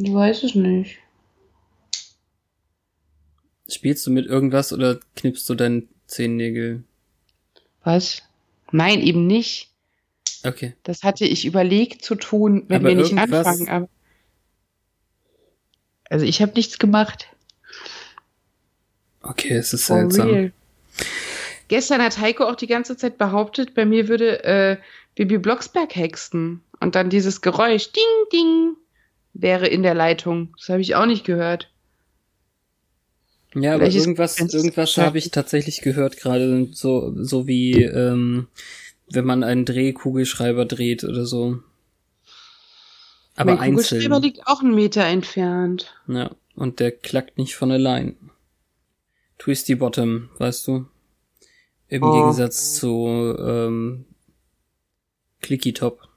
Ich weiß es nicht. Spielst du mit irgendwas oder knippst du deinen Zehennägel? Was? Nein, eben nicht. Okay. Das hatte ich überlegt zu tun, wenn Aber wir nicht anfangen. Aber also ich habe nichts gemacht. Okay, es ist For seltsam. real. Gestern hat Heiko auch die ganze Zeit behauptet, bei mir würde äh, Bibi Blocksberg hexen. Und dann dieses Geräusch, ding, ding, wäre in der Leitung. Das habe ich auch nicht gehört. Ja, aber irgendwas, irgendwas habe ich tatsächlich gehört, gerade so, so wie ähm, wenn man einen Drehkugelschreiber dreht oder so. Aber mein Kugelschreiber einzeln. liegt auch einen Meter entfernt. Ja, und der klackt nicht von allein. Twisty Bottom, weißt du? Im Oh. Gegensatz zu ähm, Clicky Top.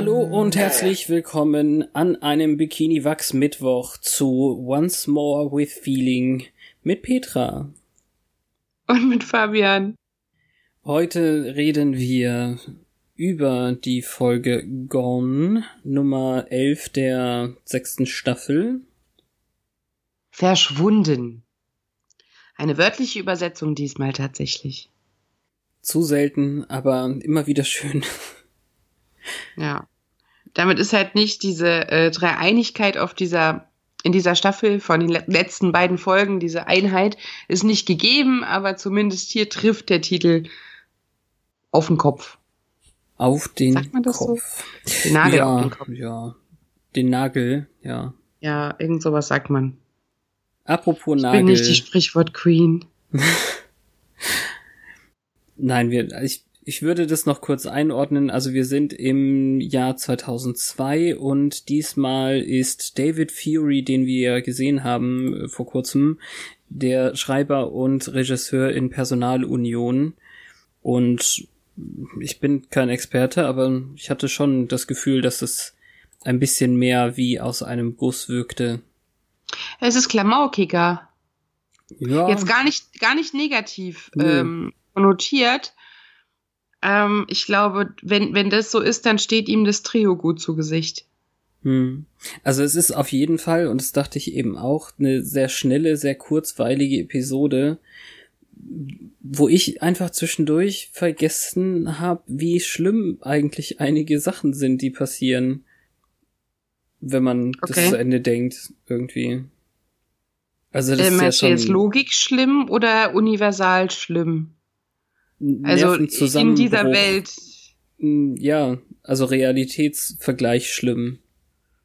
Hallo und herzlich willkommen an einem Bikini Wachs Mittwoch zu Once More with Feeling mit Petra. Und mit Fabian. Heute reden wir über die Folge Gone Nummer 11 der sechsten Staffel. Verschwunden. Eine wörtliche Übersetzung diesmal tatsächlich. Zu selten, aber immer wieder schön. Ja. Damit ist halt nicht diese äh, Dreieinigkeit auf dieser, in dieser Staffel von den le letzten beiden Folgen, diese Einheit ist nicht gegeben, aber zumindest hier trifft der Titel auf den Kopf. Auf den Sagt man das so? Kopf. Den Nagel ja, auf den Kopf. ja. Den Nagel, ja. Ja, irgend sowas sagt man. Apropos Ich Nagel. bin nicht die Sprichwort Queen. Nein, wir, ich, ich würde das noch kurz einordnen. Also wir sind im Jahr 2002 und diesmal ist David Fury, den wir gesehen haben äh, vor kurzem, der Schreiber und Regisseur in Personalunion. Und ich bin kein Experte, aber ich hatte schon das Gefühl, dass es ein bisschen mehr wie aus einem Guss wirkte. Es ist klamaukiger. Ja, Jetzt gar nicht, gar nicht negativ ähm, konnotiert. Ähm, ich glaube, wenn, wenn das so ist, dann steht ihm das Trio gut zu Gesicht. Hm. Also es ist auf jeden Fall, und das dachte ich eben auch, eine sehr schnelle, sehr kurzweilige Episode, wo ich einfach zwischendurch vergessen habe, wie schlimm eigentlich einige Sachen sind, die passieren, wenn man das Okay. zu Ende denkt, irgendwie. Also das Äh, ist ja schon jetzt Logik schlimm oder universal schlimm? Also in Nervenzusammenbruch. dieser Welt. Hm, Ja, also Realitätsvergleich schlimm.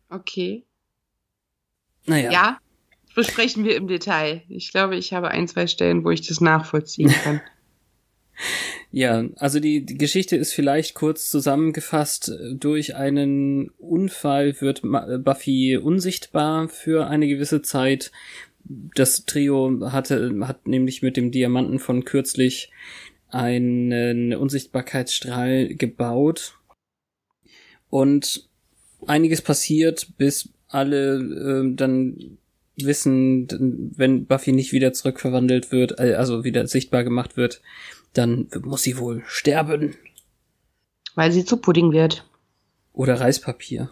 Okay. Naja. Ja. besprechen wir im Detail. Ich glaube, ich habe ein, zwei Stellen, wo ich das nachvollziehen kann. Ja, also die, die Geschichte ist vielleicht kurz zusammengefasst. Durch einen Unfall wird Buffy unsichtbar für eine gewisse Zeit. Das Trio hatte, hat nämlich mit dem Diamanten von kürzlich einen Unsichtbarkeitsstrahl gebaut. Und einiges passiert, bis alle ähm, dann wissen, wenn Buffy nicht wieder zurückverwandelt wird, äh, also wieder sichtbar gemacht wird, dann muss sie wohl sterben. Weil sie zu Pudding wird. Oder Reispapier.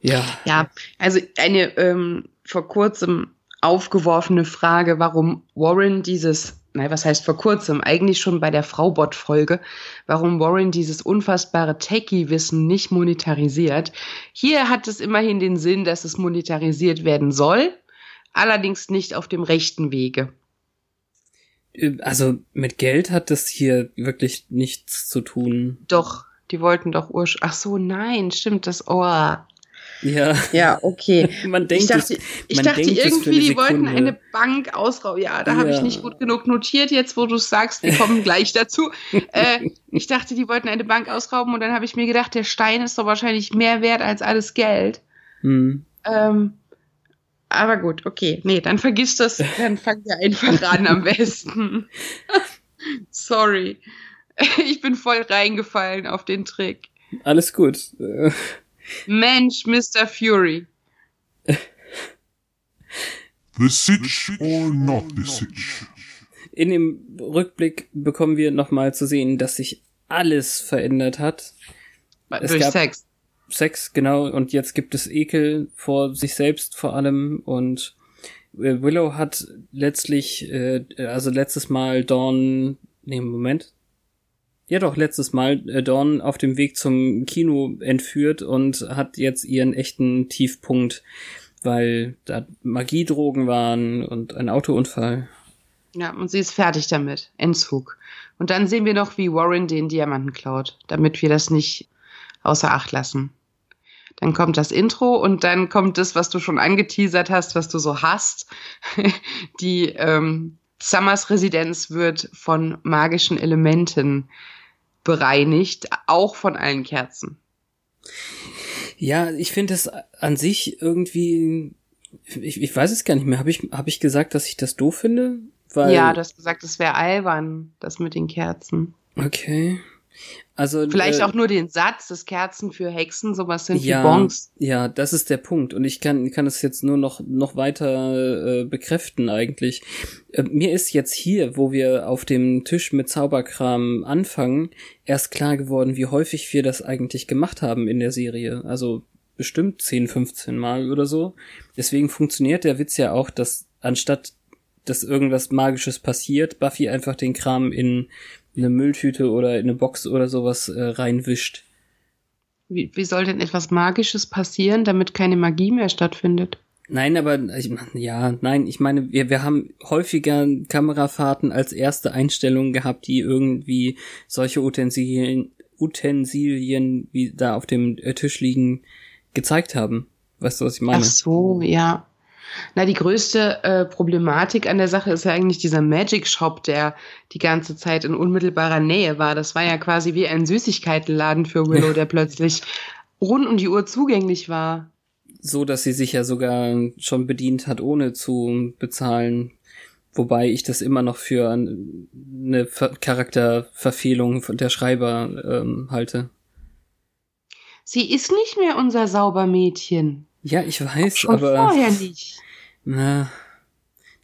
Ja. Ja, also eine ähm, vor kurzem aufgeworfene Frage, warum Warren dieses nein, was heißt vor kurzem, eigentlich schon bei der Fraubot-Folge, warum Warren dieses unfassbare Techie-Wissen nicht monetarisiert. Hier hat es immerhin den Sinn, dass es monetarisiert werden soll, allerdings nicht auf dem rechten Wege. Äh, also mit Geld hat das hier wirklich nichts zu tun. Doch, die wollten doch ursch. Ach so, nein, stimmt das. Oh. Ja. Ja, okay. man denkt ich dachte, ich dachte irgendwie, die wollten eine Bank ausrauben. Ja, da habe ich Ja. nicht gut genug notiert, jetzt wo du es sagst, wir kommen gleich dazu. äh, ich dachte, die wollten eine Bank ausrauben und dann habe ich mir gedacht, der Stein ist doch wahrscheinlich mehr wert als alles Geld. Hm. Ähm, aber gut, okay. Nee, dann vergiss das. Dann fangen wir einfach an am besten. Sorry. Ich bin voll reingefallen auf den Trick. Alles gut. Mensch, Mr. Fury. The Sitch or not the Sitch? In dem Rückblick bekommen wir nochmal zu sehen, dass sich alles verändert hat. Es Durch gab- Sex. Sex, genau, und jetzt gibt es Ekel vor sich selbst vor allem und äh, Willow hat letztlich, äh, also letztes Mal Dawn, nee, Moment. Ja doch, letztes Mal äh, Dawn auf dem Weg zum Kino entführt und hat jetzt ihren echten Tiefpunkt, weil da Magiedrogen waren und ein Autounfall. Ja, und sie ist fertig damit. Entzug. Und dann sehen wir noch, wie Warren den Diamanten klaut, damit wir das nicht außer Acht lassen. Dann kommt das Intro und dann kommt das, was du schon angeteasert hast, was du so hast. Die ähm, Summers Residenz wird von magischen Elementen bereinigt, auch von allen Kerzen. Ja, ich finde es an sich irgendwie, ich, ich weiß es gar nicht mehr. Habe ich, hab ich gesagt, dass ich das doof finde? Weil, ja, du hast gesagt, es wäre albern, das mit den Kerzen. Okay. Also Vielleicht äh, auch nur den Satz, dass Kerzen für Hexen sowas sind ja, wie Bongs. Ja, das ist der Punkt. Und ich kann, kann es jetzt nur noch, noch weiter äh, bekräften eigentlich. Äh, mir ist jetzt hier, wo wir auf dem Tisch mit Zauberkram anfangen, erst klar geworden, wie häufig wir das eigentlich gemacht haben in der Serie. Also bestimmt 10, 15 Mal oder so. Deswegen funktioniert der Witz ja auch, dass anstatt dass irgendwas Magisches passiert, Buffy einfach den Kram in eine Mülltüte oder in eine Box oder sowas äh, reinwischt. Wie, wie soll denn etwas Magisches passieren, damit keine Magie mehr stattfindet? Nein, aber ich, ja, nein, ich meine, wir, wir haben häufiger Kamerafahrten als erste Einstellung gehabt, die irgendwie solche Utensilien, Utensilien wie da auf dem äh, Tisch liegen, gezeigt haben. Weißt du, was ich meine? Ach so, ja. Na, die größte äh, Problematik an der Sache ist ja eigentlich dieser Magic Shop, der die ganze Zeit in unmittelbarer Nähe war. Das war ja quasi wie ein Süßigkeitenladen für Willow, der plötzlich rund um die Uhr zugänglich war. So, dass sie sich ja sogar schon bedient hat, ohne zu bezahlen. Wobei ich das immer noch für eine Ver Charakterverfehlung der Schreiber ähm, halte. Sie ist nicht mehr unser Saubermädchen. Ja, ich weiß, Schon aber vorher nicht. na,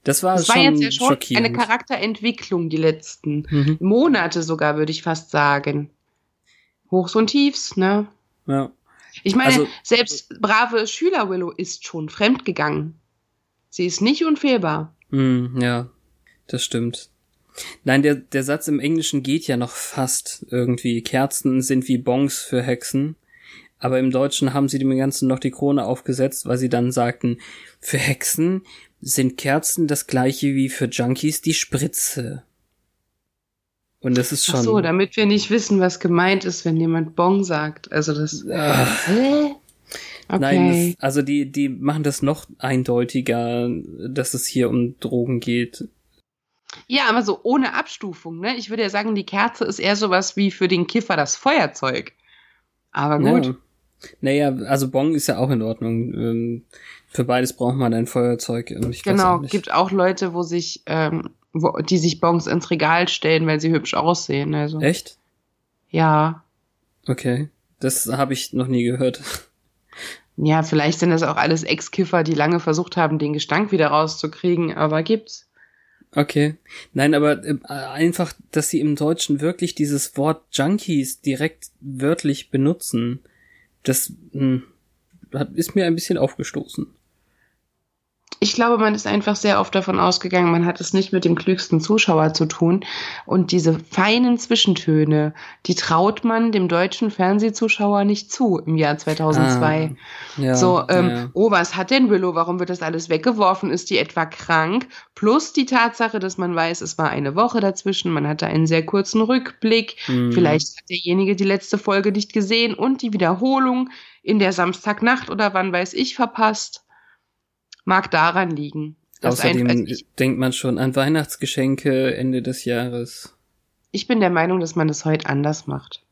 das war Das war schon jetzt ja schon schockierend. eine Charakterentwicklung, die letzten Mhm. Monate sogar, würde ich fast sagen. Hochs und Tiefs, ne? Ja. Ich meine, Also- selbst brave Schüler Willow ist schon fremdgegangen. Sie ist nicht unfehlbar. Hm, ja, das stimmt. Nein, der, der Satz im Englischen geht ja noch fast irgendwie. Kerzen sind wie Bongs für Hexen. Aber im Deutschen haben sie dem Ganzen noch die Krone aufgesetzt, weil sie dann sagten, für Hexen sind Kerzen das gleiche wie für Junkies die Spritze. Und das ist schon. Ach so, damit wir nicht wissen, was gemeint ist, wenn jemand Bong sagt. Also das. Hä? Okay. Nein, das, also die, die machen das noch eindeutiger, dass es hier um Drogen geht. ja, aber so ohne Abstufung, ne? Ich würde ja sagen, die Kerze ist eher sowas wie für den Kiffer das Feuerzeug. Aber gut. Ja. Naja, also Bong ist ja auch in Ordnung. Ähm, für beides braucht man ein Feuerzeug. Ich genau, auch gibt auch Leute, wo sich, ähm, wo, die sich Bongs ins Regal stellen, weil sie hübsch aussehen. Also Echt? ja. Okay. Das habe ich noch nie gehört. Ja, vielleicht sind das auch alles Ex-Kiffer, die lange versucht haben, den Gestank wieder rauszukriegen, aber gibt's. Okay. Nein, aber äh, einfach, dass sie im Deutschen wirklich dieses Wort Junkies direkt wörtlich benutzen, das hm, hat, ist mir ein bisschen aufgestoßen. Ich glaube, man ist einfach sehr oft davon ausgegangen, man hat es nicht mit dem klügsten Zuschauer zu tun. Und diese feinen Zwischentöne, die traut man dem deutschen Fernsehzuschauer nicht zu im Jahr 2002. Ah, ja, so, ähm, ja. oh, was hat denn Willow? Warum wird das alles weggeworfen? Ist die etwa krank? Plus die Tatsache, dass man weiß, es war eine Woche dazwischen, man hatte einen sehr kurzen Rückblick. Mhm. Vielleicht hat derjenige die letzte Folge nicht gesehen und die Wiederholung in der Samstagnacht oder wann weiß ich verpasst. Mag daran liegen. Außerdem ein, also denkt man schon an Weihnachtsgeschenke Ende des Jahres. Ich bin der Meinung, dass man das heute anders macht.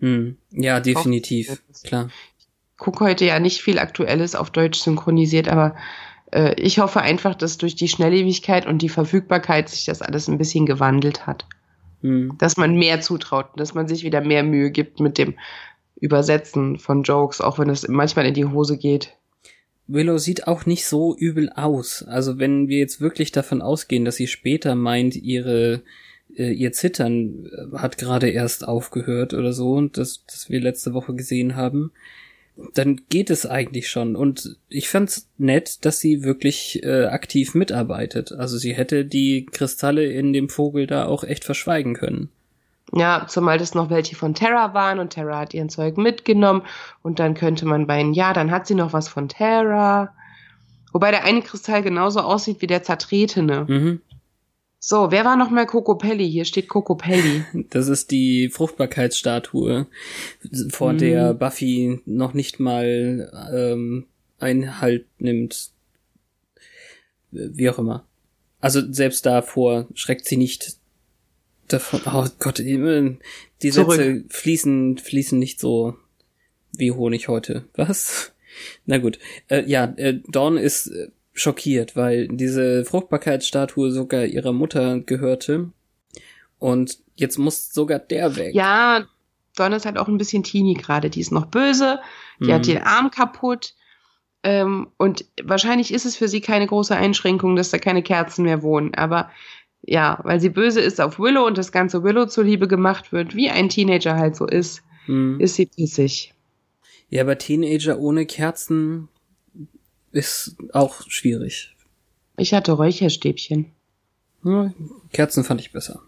Hm. Ja, definitiv, klar. Ich gucke heute ja nicht viel Aktuelles auf Deutsch synchronisiert, aber äh, ich hoffe einfach, dass durch die Schnelllebigkeit und die Verfügbarkeit sich das alles ein bisschen gewandelt hat. Hm. Dass man mehr zutraut, dass man sich wieder mehr Mühe gibt mit dem Übersetzen von Jokes, auch wenn es manchmal in die Hose geht. Willow sieht auch nicht so übel aus. Also wenn wir jetzt wirklich davon ausgehen, dass sie später meint, ihre äh, ihr Zittern äh, hat gerade erst aufgehört oder so, und das, das wir letzte Woche gesehen haben, dann geht es eigentlich schon. Und ich fand's nett, dass sie wirklich äh, aktiv mitarbeitet. Also sie hätte die Kristalle in dem Vogel da auch echt verschweigen können. Ja, zumal das noch welche von Terra waren und Terra hat ihren Zeug mitgenommen und dann könnte man bei ihnen, ja, dann hat sie noch was von Terra. Wobei der eine Kristall genauso aussieht wie der zertretene. Mhm. So, wer war noch mal Pelli? Hier steht Pelli. Das ist die Fruchtbarkeitsstatue, vor mhm. der Buffy noch nicht mal ähm, Einhalt nimmt. Wie auch immer. Also selbst davor schreckt sie nicht davon, oh Gott, die Zurück. Sätze fließen, fließen nicht so wie Honig heute. Was? Na gut. Äh, ja, äh, Dawn ist äh, schockiert, weil diese Fruchtbarkeitsstatue sogar ihrer Mutter gehörte. Und jetzt muss sogar der weg. Ja, Dawn ist halt auch ein bisschen teeny gerade. Die ist noch böse, die mhm. hat den Arm kaputt. Ähm, und wahrscheinlich ist es für sie keine große Einschränkung, dass da keine Kerzen mehr wohnen. Aber ja, weil sie böse ist auf Willow und das ganze Willow zuliebe gemacht wird, wie ein Teenager halt so ist, hm. ist sie pissig. Ja, aber Teenager ohne Kerzen ist auch schwierig. Ich hatte Räucherstäbchen. Ja, Kerzen fand ich besser.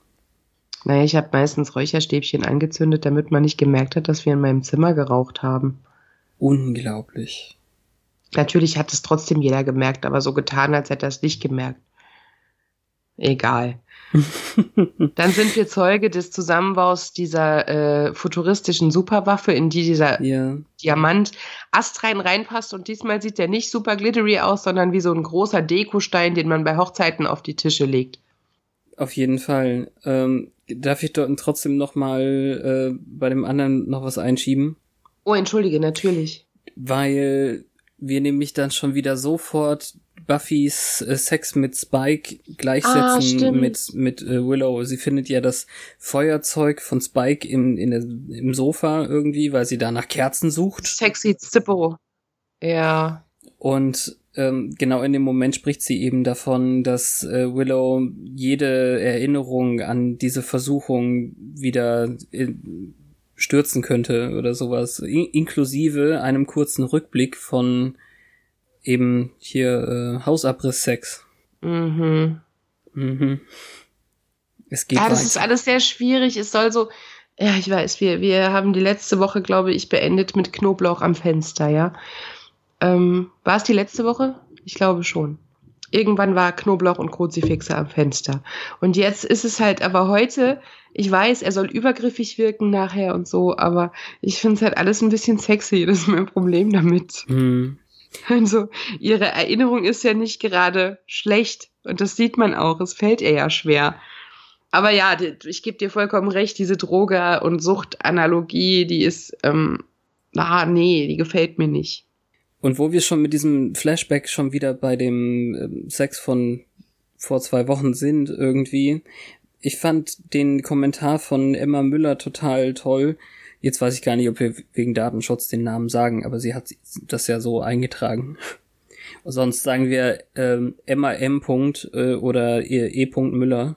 Naja, ich habe meistens Räucherstäbchen angezündet, damit man nicht gemerkt hat, dass wir in meinem Zimmer geraucht haben. Unglaublich. Natürlich hat es trotzdem jeder gemerkt, aber so getan, als hätte er es nicht gemerkt. Egal. Dann sind wir Zeuge des Zusammenbaus dieser äh, futuristischen Superwaffe, in die dieser ja. Diamant astrein reinpasst. Und diesmal sieht der nicht super glittery aus, sondern wie so ein großer Dekostein, den man bei Hochzeiten auf die Tische legt. Auf jeden Fall. Ähm, darf ich dort trotzdem noch mal äh, bei dem anderen noch was einschieben? Oh, entschuldige, natürlich. Weil wir nämlich dann schon wieder sofort Buffys äh, Sex mit Spike gleichsetzen ah, mit mit äh, Willow. Sie findet ja das Feuerzeug von Spike im in der, im Sofa irgendwie, weil sie da nach Kerzen sucht. Sexy Zippo. Ja. Und ähm, genau in dem Moment spricht sie eben davon, dass äh, Willow jede Erinnerung an diese Versuchung wieder in, äh, stürzen könnte oder sowas, in inklusive einem kurzen Rückblick von eben hier äh, Hausabriss-Sex. Mhm. Mhm. Es geht Ja, das ist alles sehr schwierig. Es soll so, ja, ich weiß, wir, wir haben die letzte Woche, glaube ich, beendet mit Knoblauch am Fenster, ja. Ähm, war es die letzte Woche? Ich glaube schon. Irgendwann war Knoblauch und Kruzifixe am Fenster. Und jetzt ist es halt aber heute, ich weiß, er soll übergriffig wirken nachher und so, aber ich finde es halt alles ein bisschen sexy. Das ist mein Problem damit. Mhm. Also, ihre Erinnerung ist ja nicht gerade schlecht. Und das sieht man auch. Es fällt ihr ja schwer. Aber ja, ich gebe dir vollkommen recht, diese Droge- und Suchtanalogie, die ist, ähm, ah, nee, die gefällt mir nicht. Und wo wir schon mit diesem Flashback schon wieder bei dem ähm, Sex von vor zwei Wochen sind, irgendwie. Ich fand den Kommentar von Emma Müller total toll, Jetzt weiß ich gar nicht, ob wir wegen Datenschutz den Namen sagen, aber sie hat das ja so eingetragen. Sonst sagen wir ähm, Emma M. Punkt, äh, oder E. e Müller.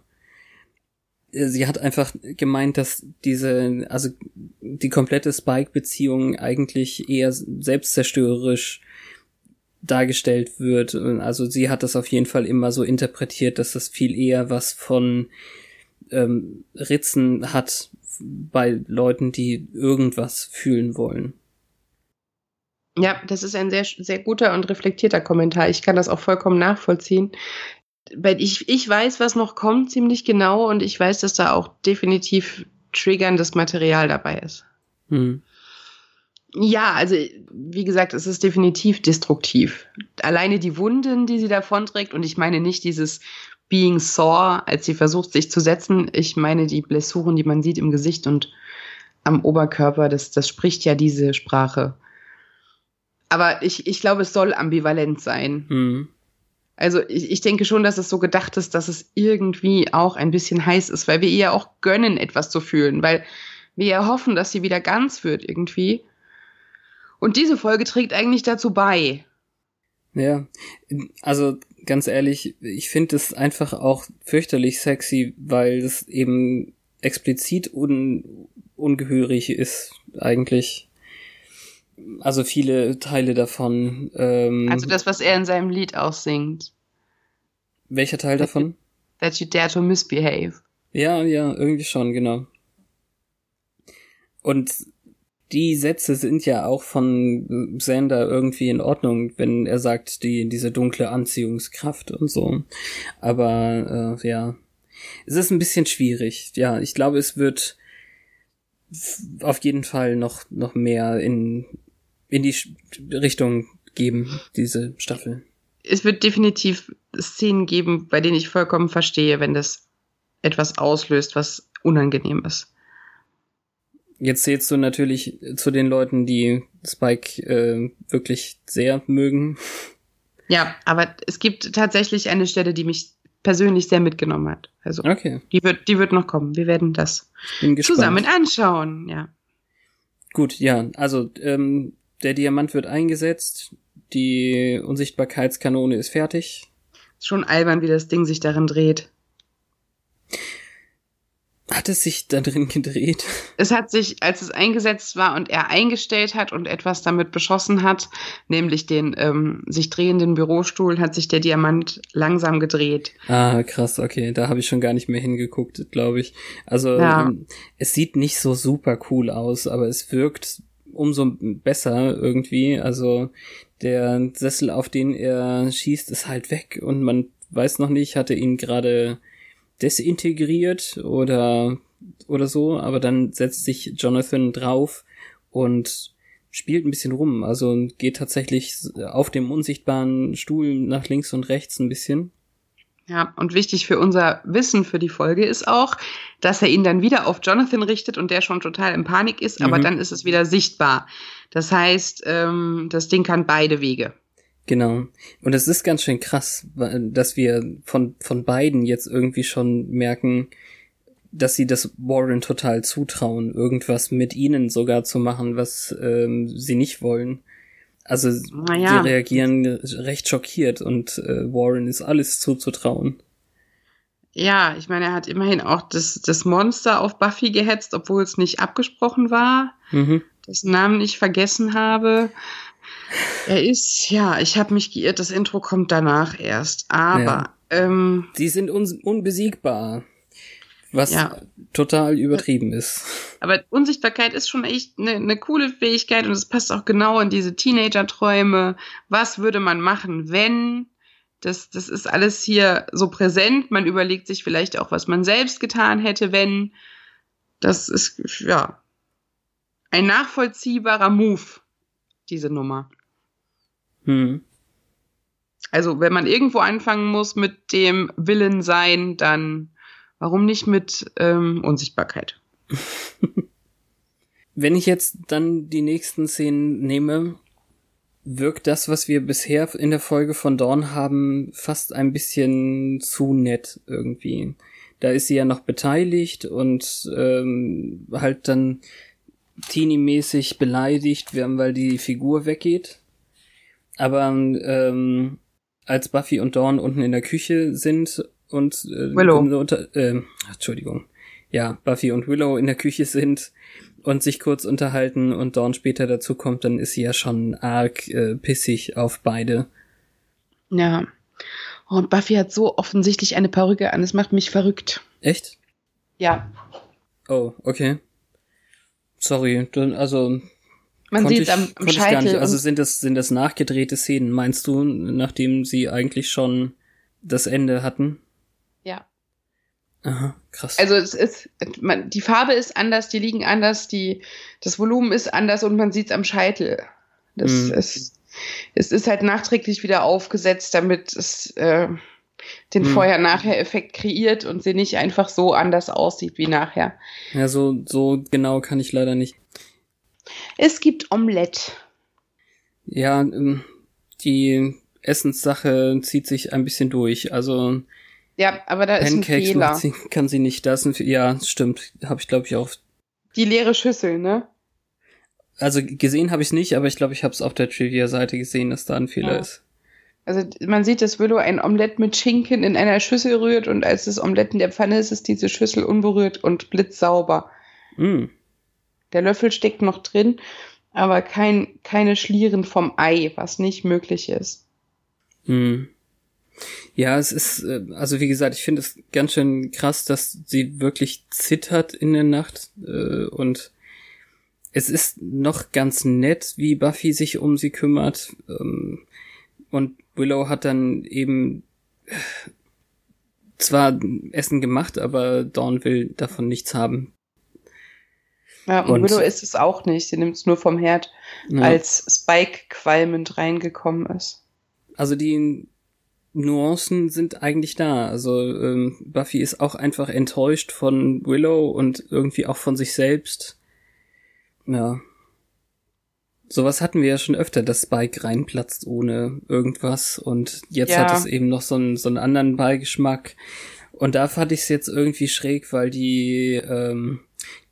Äh, sie hat einfach gemeint, dass diese, also die komplette Spike-Beziehung eigentlich eher selbstzerstörerisch dargestellt wird. Also sie hat das auf jeden Fall immer so interpretiert, dass das viel eher was von ähm, Ritzen hat bei Leuten, die irgendwas fühlen wollen. Ja, das ist ein sehr, sehr guter und reflektierter Kommentar. Ich kann das auch vollkommen nachvollziehen. Weil ich, ich weiß, was noch kommt, ziemlich genau, und ich weiß, dass da auch definitiv triggerndes Material dabei ist. Hm. Ja, also wie gesagt, es ist definitiv destruktiv. Alleine die Wunden, die sie davonträgt, und ich meine nicht dieses Being Sore, als sie versucht, sich zu setzen. Ich meine die Blessuren, die man sieht im Gesicht und am Oberkörper. Das, das spricht ja diese Sprache. Aber ich, ich glaube, es soll ambivalent sein. Mhm. Also ich, ich denke schon, dass es so gedacht ist, dass es irgendwie auch ein bisschen heiß ist, weil wir ihr auch gönnen, etwas zu fühlen, weil wir ja hoffen, dass sie wieder ganz wird irgendwie. Und diese Folge trägt eigentlich dazu bei. Ja, also ganz ehrlich, ich finde es einfach auch fürchterlich sexy, weil es eben explizit un ungehörig ist, eigentlich. Also viele Teile davon. Ähm, also das, was er in seinem Lied aussingt. Welcher Teil davon? That you dare to misbehave. Ja, ja, irgendwie schon, genau. Und die Sätze sind ja auch von Sander irgendwie in Ordnung, wenn er sagt, die, diese dunkle Anziehungskraft und so. Aber äh, ja, es ist ein bisschen schwierig. Ja, ich glaube, es wird auf jeden Fall noch, noch mehr in, in die Richtung geben, diese Staffel. Es wird definitiv Szenen geben, bei denen ich vollkommen verstehe, wenn das etwas auslöst, was unangenehm ist. Jetzt zählst du natürlich zu den Leuten, die Spike äh, wirklich sehr mögen. Ja, aber es gibt tatsächlich eine Stelle, die mich persönlich sehr mitgenommen hat. Also okay. die wird, die wird noch kommen. Wir werden das zusammen anschauen, ja. Gut, ja, also ähm, der Diamant wird eingesetzt, die Unsichtbarkeitskanone ist fertig. Ist schon albern, wie das Ding sich darin dreht. Hat es sich da drin gedreht? Es hat sich, als es eingesetzt war und er eingestellt hat und etwas damit beschossen hat, nämlich den ähm, sich drehenden Bürostuhl, hat sich der Diamant langsam gedreht. Ah, krass, okay. Da habe ich schon gar nicht mehr hingeguckt, glaube ich. Also ja. ähm, es sieht nicht so super cool aus, aber es wirkt umso besser irgendwie. Also der Sessel, auf den er schießt, ist halt weg und man weiß noch nicht, hatte ihn gerade desintegriert oder, oder so, aber dann setzt sich Jonathan drauf und spielt ein bisschen rum, also geht tatsächlich auf dem unsichtbaren Stuhl nach links und rechts ein bisschen. Ja, und wichtig für unser Wissen für die Folge ist auch, dass er ihn dann wieder auf Jonathan richtet und der schon total in Panik ist, aber mhm. dann ist es wieder sichtbar. Das heißt, ähm, das Ding kann beide Wege. Genau. Und es ist ganz schön krass, dass wir von, von beiden jetzt irgendwie schon merken, dass sie das Warren total zutrauen, irgendwas mit ihnen sogar zu machen, was ähm, sie nicht wollen. Also naja. sie reagieren recht schockiert und äh, Warren ist alles zuzutrauen. Ja, ich meine, er hat immerhin auch das, das Monster auf Buffy gehetzt, obwohl es nicht abgesprochen war, mhm. dessen Namen ich vergessen habe. Er ist, ja, ich habe mich geirrt, das Intro kommt danach erst. Aber ja. ähm, sie sind un unbesiegbar. Was ja. total übertrieben ist. Aber Unsichtbarkeit ist schon echt eine ne coole Fähigkeit und es passt auch genau in diese Teenager-Träume. Was würde man machen, wenn? Das, das ist alles hier so präsent. Man überlegt sich vielleicht auch, was man selbst getan hätte, wenn. Das ist, ja, ein nachvollziehbarer Move, diese Nummer. Hm. Also, wenn man irgendwo anfangen muss mit dem Willen sein, dann warum nicht mit ähm, Unsichtbarkeit? wenn ich jetzt dann die nächsten Szenen nehme, wirkt das, was wir bisher in der Folge von Dawn haben, fast ein bisschen zu nett irgendwie. Da ist sie ja noch beteiligt und ähm, halt dann teenie-mäßig beleidigt, weil die Figur weggeht. Aber ähm, als Buffy und Dawn unten in der Küche sind und äh, Willow. Unter, äh, Entschuldigung. Ja, Buffy und Willow in der Küche sind und sich kurz unterhalten und Dawn später dazu kommt, dann ist sie ja schon arg äh, pissig auf beide. Ja. Und Buffy hat so offensichtlich eine Perücke an, es macht mich verrückt. Echt? Ja. Oh, okay. Sorry, dann, also Man sieht am, am Scheitel. nicht. Also sind das sind das nachgedrehte Szenen, meinst du, nachdem sie eigentlich schon das Ende hatten? ja. Aha, krass. Also es ist, man, die Farbe ist anders, die liegen anders, die, das Volumen ist anders und man sieht es am Scheitel. Das Mhm. ist, es ist halt nachträglich wieder aufgesetzt, damit es äh, den Mhm. Vorher-Nachher-Effekt kreiert und sie nicht einfach so anders aussieht wie nachher. ja, so so genau kann ich leider nicht. Es gibt Omelette. Ja, ähm, die Essenssache zieht sich ein bisschen durch. Also Ja, aber da ist ein Pancakes Fehler. sie, kann sie nicht. Das ist ein, Fe- ja, stimmt. Habe ich glaube ich auch. Die leere Schüssel, ne? Also gesehen habe ich es nicht, aber ich glaube, ich habe es auf der Trivia-Seite gesehen, dass da ein Fehler Ja. ist. Also man sieht, dass Willow ein Omelett mit Schinken in einer Schüssel rührt und als das Omelett in der Pfanne ist, ist diese Schüssel unberührt und blitzsauber. Mm. Der Löffel steckt noch drin, aber kein, keine Schlieren vom Ei, was nicht möglich ist. Hm. Ja, es ist, äh, also wie gesagt, ich finde es ganz schön krass, dass sie wirklich zittert in der Nacht äh, und es ist noch ganz nett, wie Buffy sich um sie kümmert ähm, und Willow hat dann eben äh, zwar Essen gemacht, aber Dawn will davon nichts haben. Ja, und, Und- Willow ist es auch nicht. Sie nimmt es nur vom Herd, Ja. als Spike qualmend reingekommen ist. Also die Nuancen sind eigentlich da. Also ähm, Buffy ist auch einfach enttäuscht von Willow und irgendwie auch von sich selbst. Ja. Sowas hatten wir ja schon öfter, dass Spike reinplatzt ohne irgendwas und jetzt Ja. hat es eben noch so einen, so einen anderen Beigeschmack. Und da fand ich es jetzt irgendwie schräg, weil die ähm,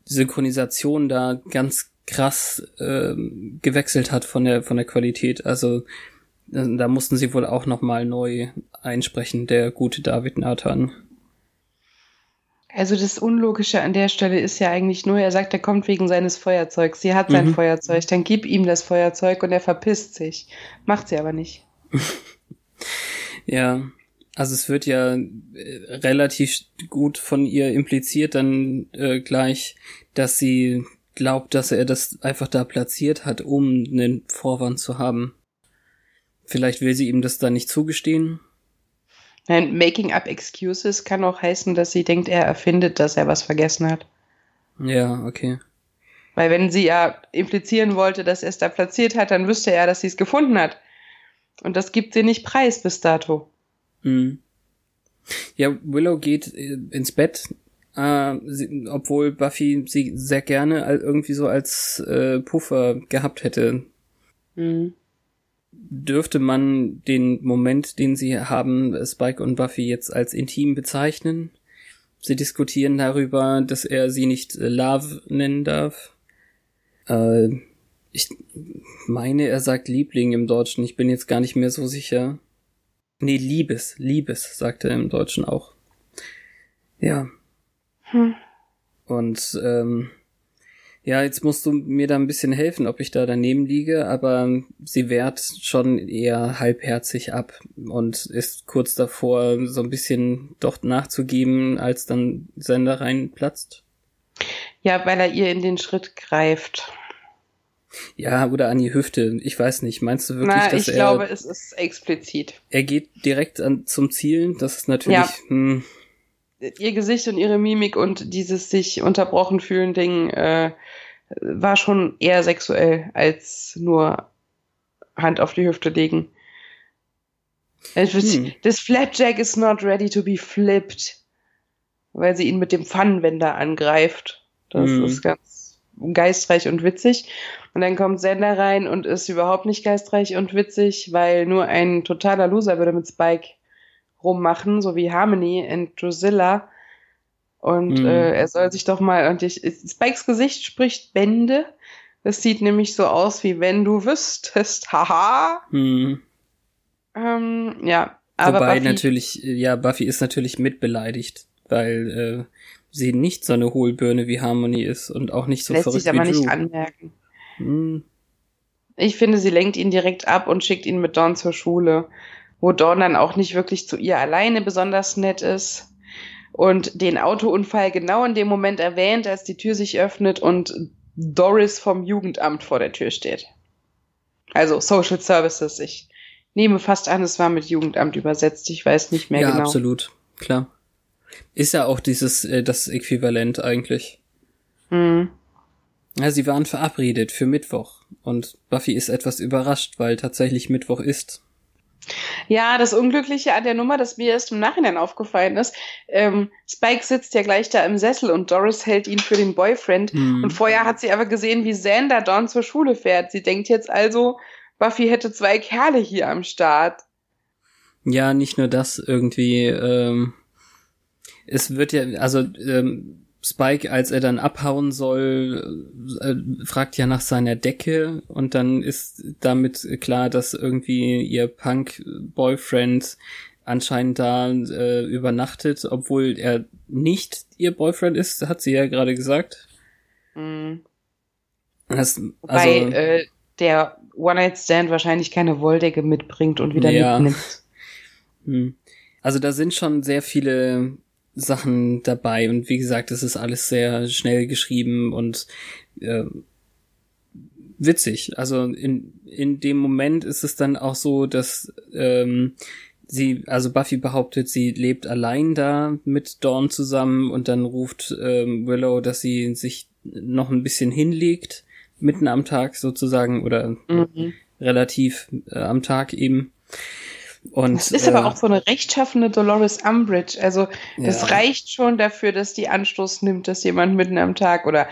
Synchronisation da ganz krass ähm, gewechselt hat von der von der Qualität. Also äh, da mussten sie wohl auch noch mal neu einsprechen, der gute David Nathan. Also das Unlogische an der Stelle ist ja eigentlich nur, er sagt, er kommt wegen seines Feuerzeugs. Sie hat sein Mhm. Feuerzeug, dann gib ihm das Feuerzeug und er verpisst sich. Macht sie aber nicht. Ja, also es wird ja äh, relativ gut von ihr impliziert dann äh, gleich, dass sie glaubt, dass er das einfach da platziert hat, um einen Vorwand zu haben. Vielleicht will sie ihm das dann nicht zugestehen. Nein, making up excuses kann auch heißen, dass sie denkt, er erfindet, dass er was vergessen hat. Ja, okay. Weil wenn sie ja implizieren wollte, dass er es da platziert hat, dann wüsste er, dass sie es gefunden hat. Und das gibt sie nicht preis bis dato. Mhm. Ja, Willow geht äh, ins Bett, äh, sie, obwohl Buffy sie sehr gerne irgendwie so als äh, Puffer gehabt hätte. Mhm. Dürfte man den Moment, den sie haben, Spike und Buffy jetzt als intim bezeichnen? Sie diskutieren darüber, dass er sie nicht äh, Love nennen darf. Äh, ich meine, er sagt Liebling im Deutschen. Ich bin jetzt gar nicht mehr so sicher. Nee, Liebes, Liebes, sagt er im Deutschen auch. Ja. Hm. Und ähm, ja, jetzt musst du mir da ein bisschen helfen, ob ich da daneben liege, aber sie wehrt schon eher halbherzig ab und ist kurz davor, so ein bisschen doch nachzugeben, als dann Sender reinplatzt. Ja, weil er ihr in den Schritt greift. Ja, oder an die Hüfte. Ich weiß nicht. Meinst du wirklich, Na, dass ich er, glaube, es ist explizit. er geht direkt an, zum Ziel? Das ist natürlich, Ja. hm, Ihr Gesicht und ihre Mimik und dieses sich unterbrochen fühlen Ding äh, war schon eher sexuell als nur Hand auf die Hüfte legen. Wird- Hm. Das Flapjack is not ready to be flipped, weil sie ihn mit dem Pfannenwender angreift. Das Hm. ist ganz geistreich und witzig. Und dann kommt Sender rein und ist überhaupt nicht geistreich und witzig, weil nur ein totaler Loser würde mit Spike rummachen, so wie Harmony und Drusilla. Und Mhm. äh, er soll sich doch mal, und ich, Spikes Gesicht spricht Bände. Das sieht nämlich so aus, wie wenn du wüsstest. Haha. hm. Ähm, ja, aber Wobei Buffy, natürlich, ja, Buffy ist natürlich mitbeleidigt, weil äh, sie nicht so eine Hohlbirne wie Harmony ist und auch nicht so lässt verrückt sich aber wie nicht Drew. anmerken. Hm. Ich finde, sie lenkt ihn direkt ab und schickt ihn mit Dawn zur Schule. Wo Dawn dann auch nicht wirklich zu ihr alleine besonders nett ist und den Autounfall genau in dem Moment erwähnt, als die Tür sich öffnet und Doris vom Jugendamt vor der Tür steht. Also Social Services. Ich nehme fast an, es war mit Jugendamt übersetzt. Ich weiß nicht mehr ja, genau. Ja, absolut. Klar. Ist ja auch dieses, äh, das Äquivalent eigentlich. Hm. Ja, sie waren verabredet für Mittwoch und Buffy ist etwas überrascht, weil tatsächlich Mittwoch ist. Ja, das Unglückliche an der Nummer, das mir erst im Nachhinein aufgefallen ist, ähm, Spike sitzt ja gleich da im Sessel und Doris hält ihn für den Boyfriend. Hm. Und vorher hat sie aber gesehen, wie Xander Dawn zur Schule fährt. Sie denkt jetzt also, Buffy hätte zwei Kerle hier am Start. Ja, nicht nur das irgendwie. Ähm, es wird ja, also ähm, Spike, als er dann abhauen soll, äh, fragt ja nach seiner Decke und dann ist damit klar, dass irgendwie ihr Punk-Boyfriend anscheinend da äh, übernachtet, obwohl er nicht ihr Boyfriend ist, hat sie ja gerade gesagt. Mhm. Das, Wobei also, äh, der One-Night-Stand wahrscheinlich keine Wolldecke mitbringt und wieder Ja. mitnimmt. hm. also da sind schon sehr viele Sachen dabei und wie gesagt, es ist alles sehr schnell geschrieben und äh, witzig. Also in, in dem Moment ist es dann auch so, dass ähm, sie, also Buffy behauptet, sie lebt allein da mit Dawn zusammen und dann ruft ähm, Willow, dass sie sich noch ein bisschen hinlegt, mitten am Tag sozusagen oder Mhm. relativ äh, am Tag eben. Und, Das ist äh, aber auch so eine rechtschaffene Dolores Umbridge. Also das Ja. reicht schon dafür, dass die Anstoß nimmt, dass jemand mitten am Tag oder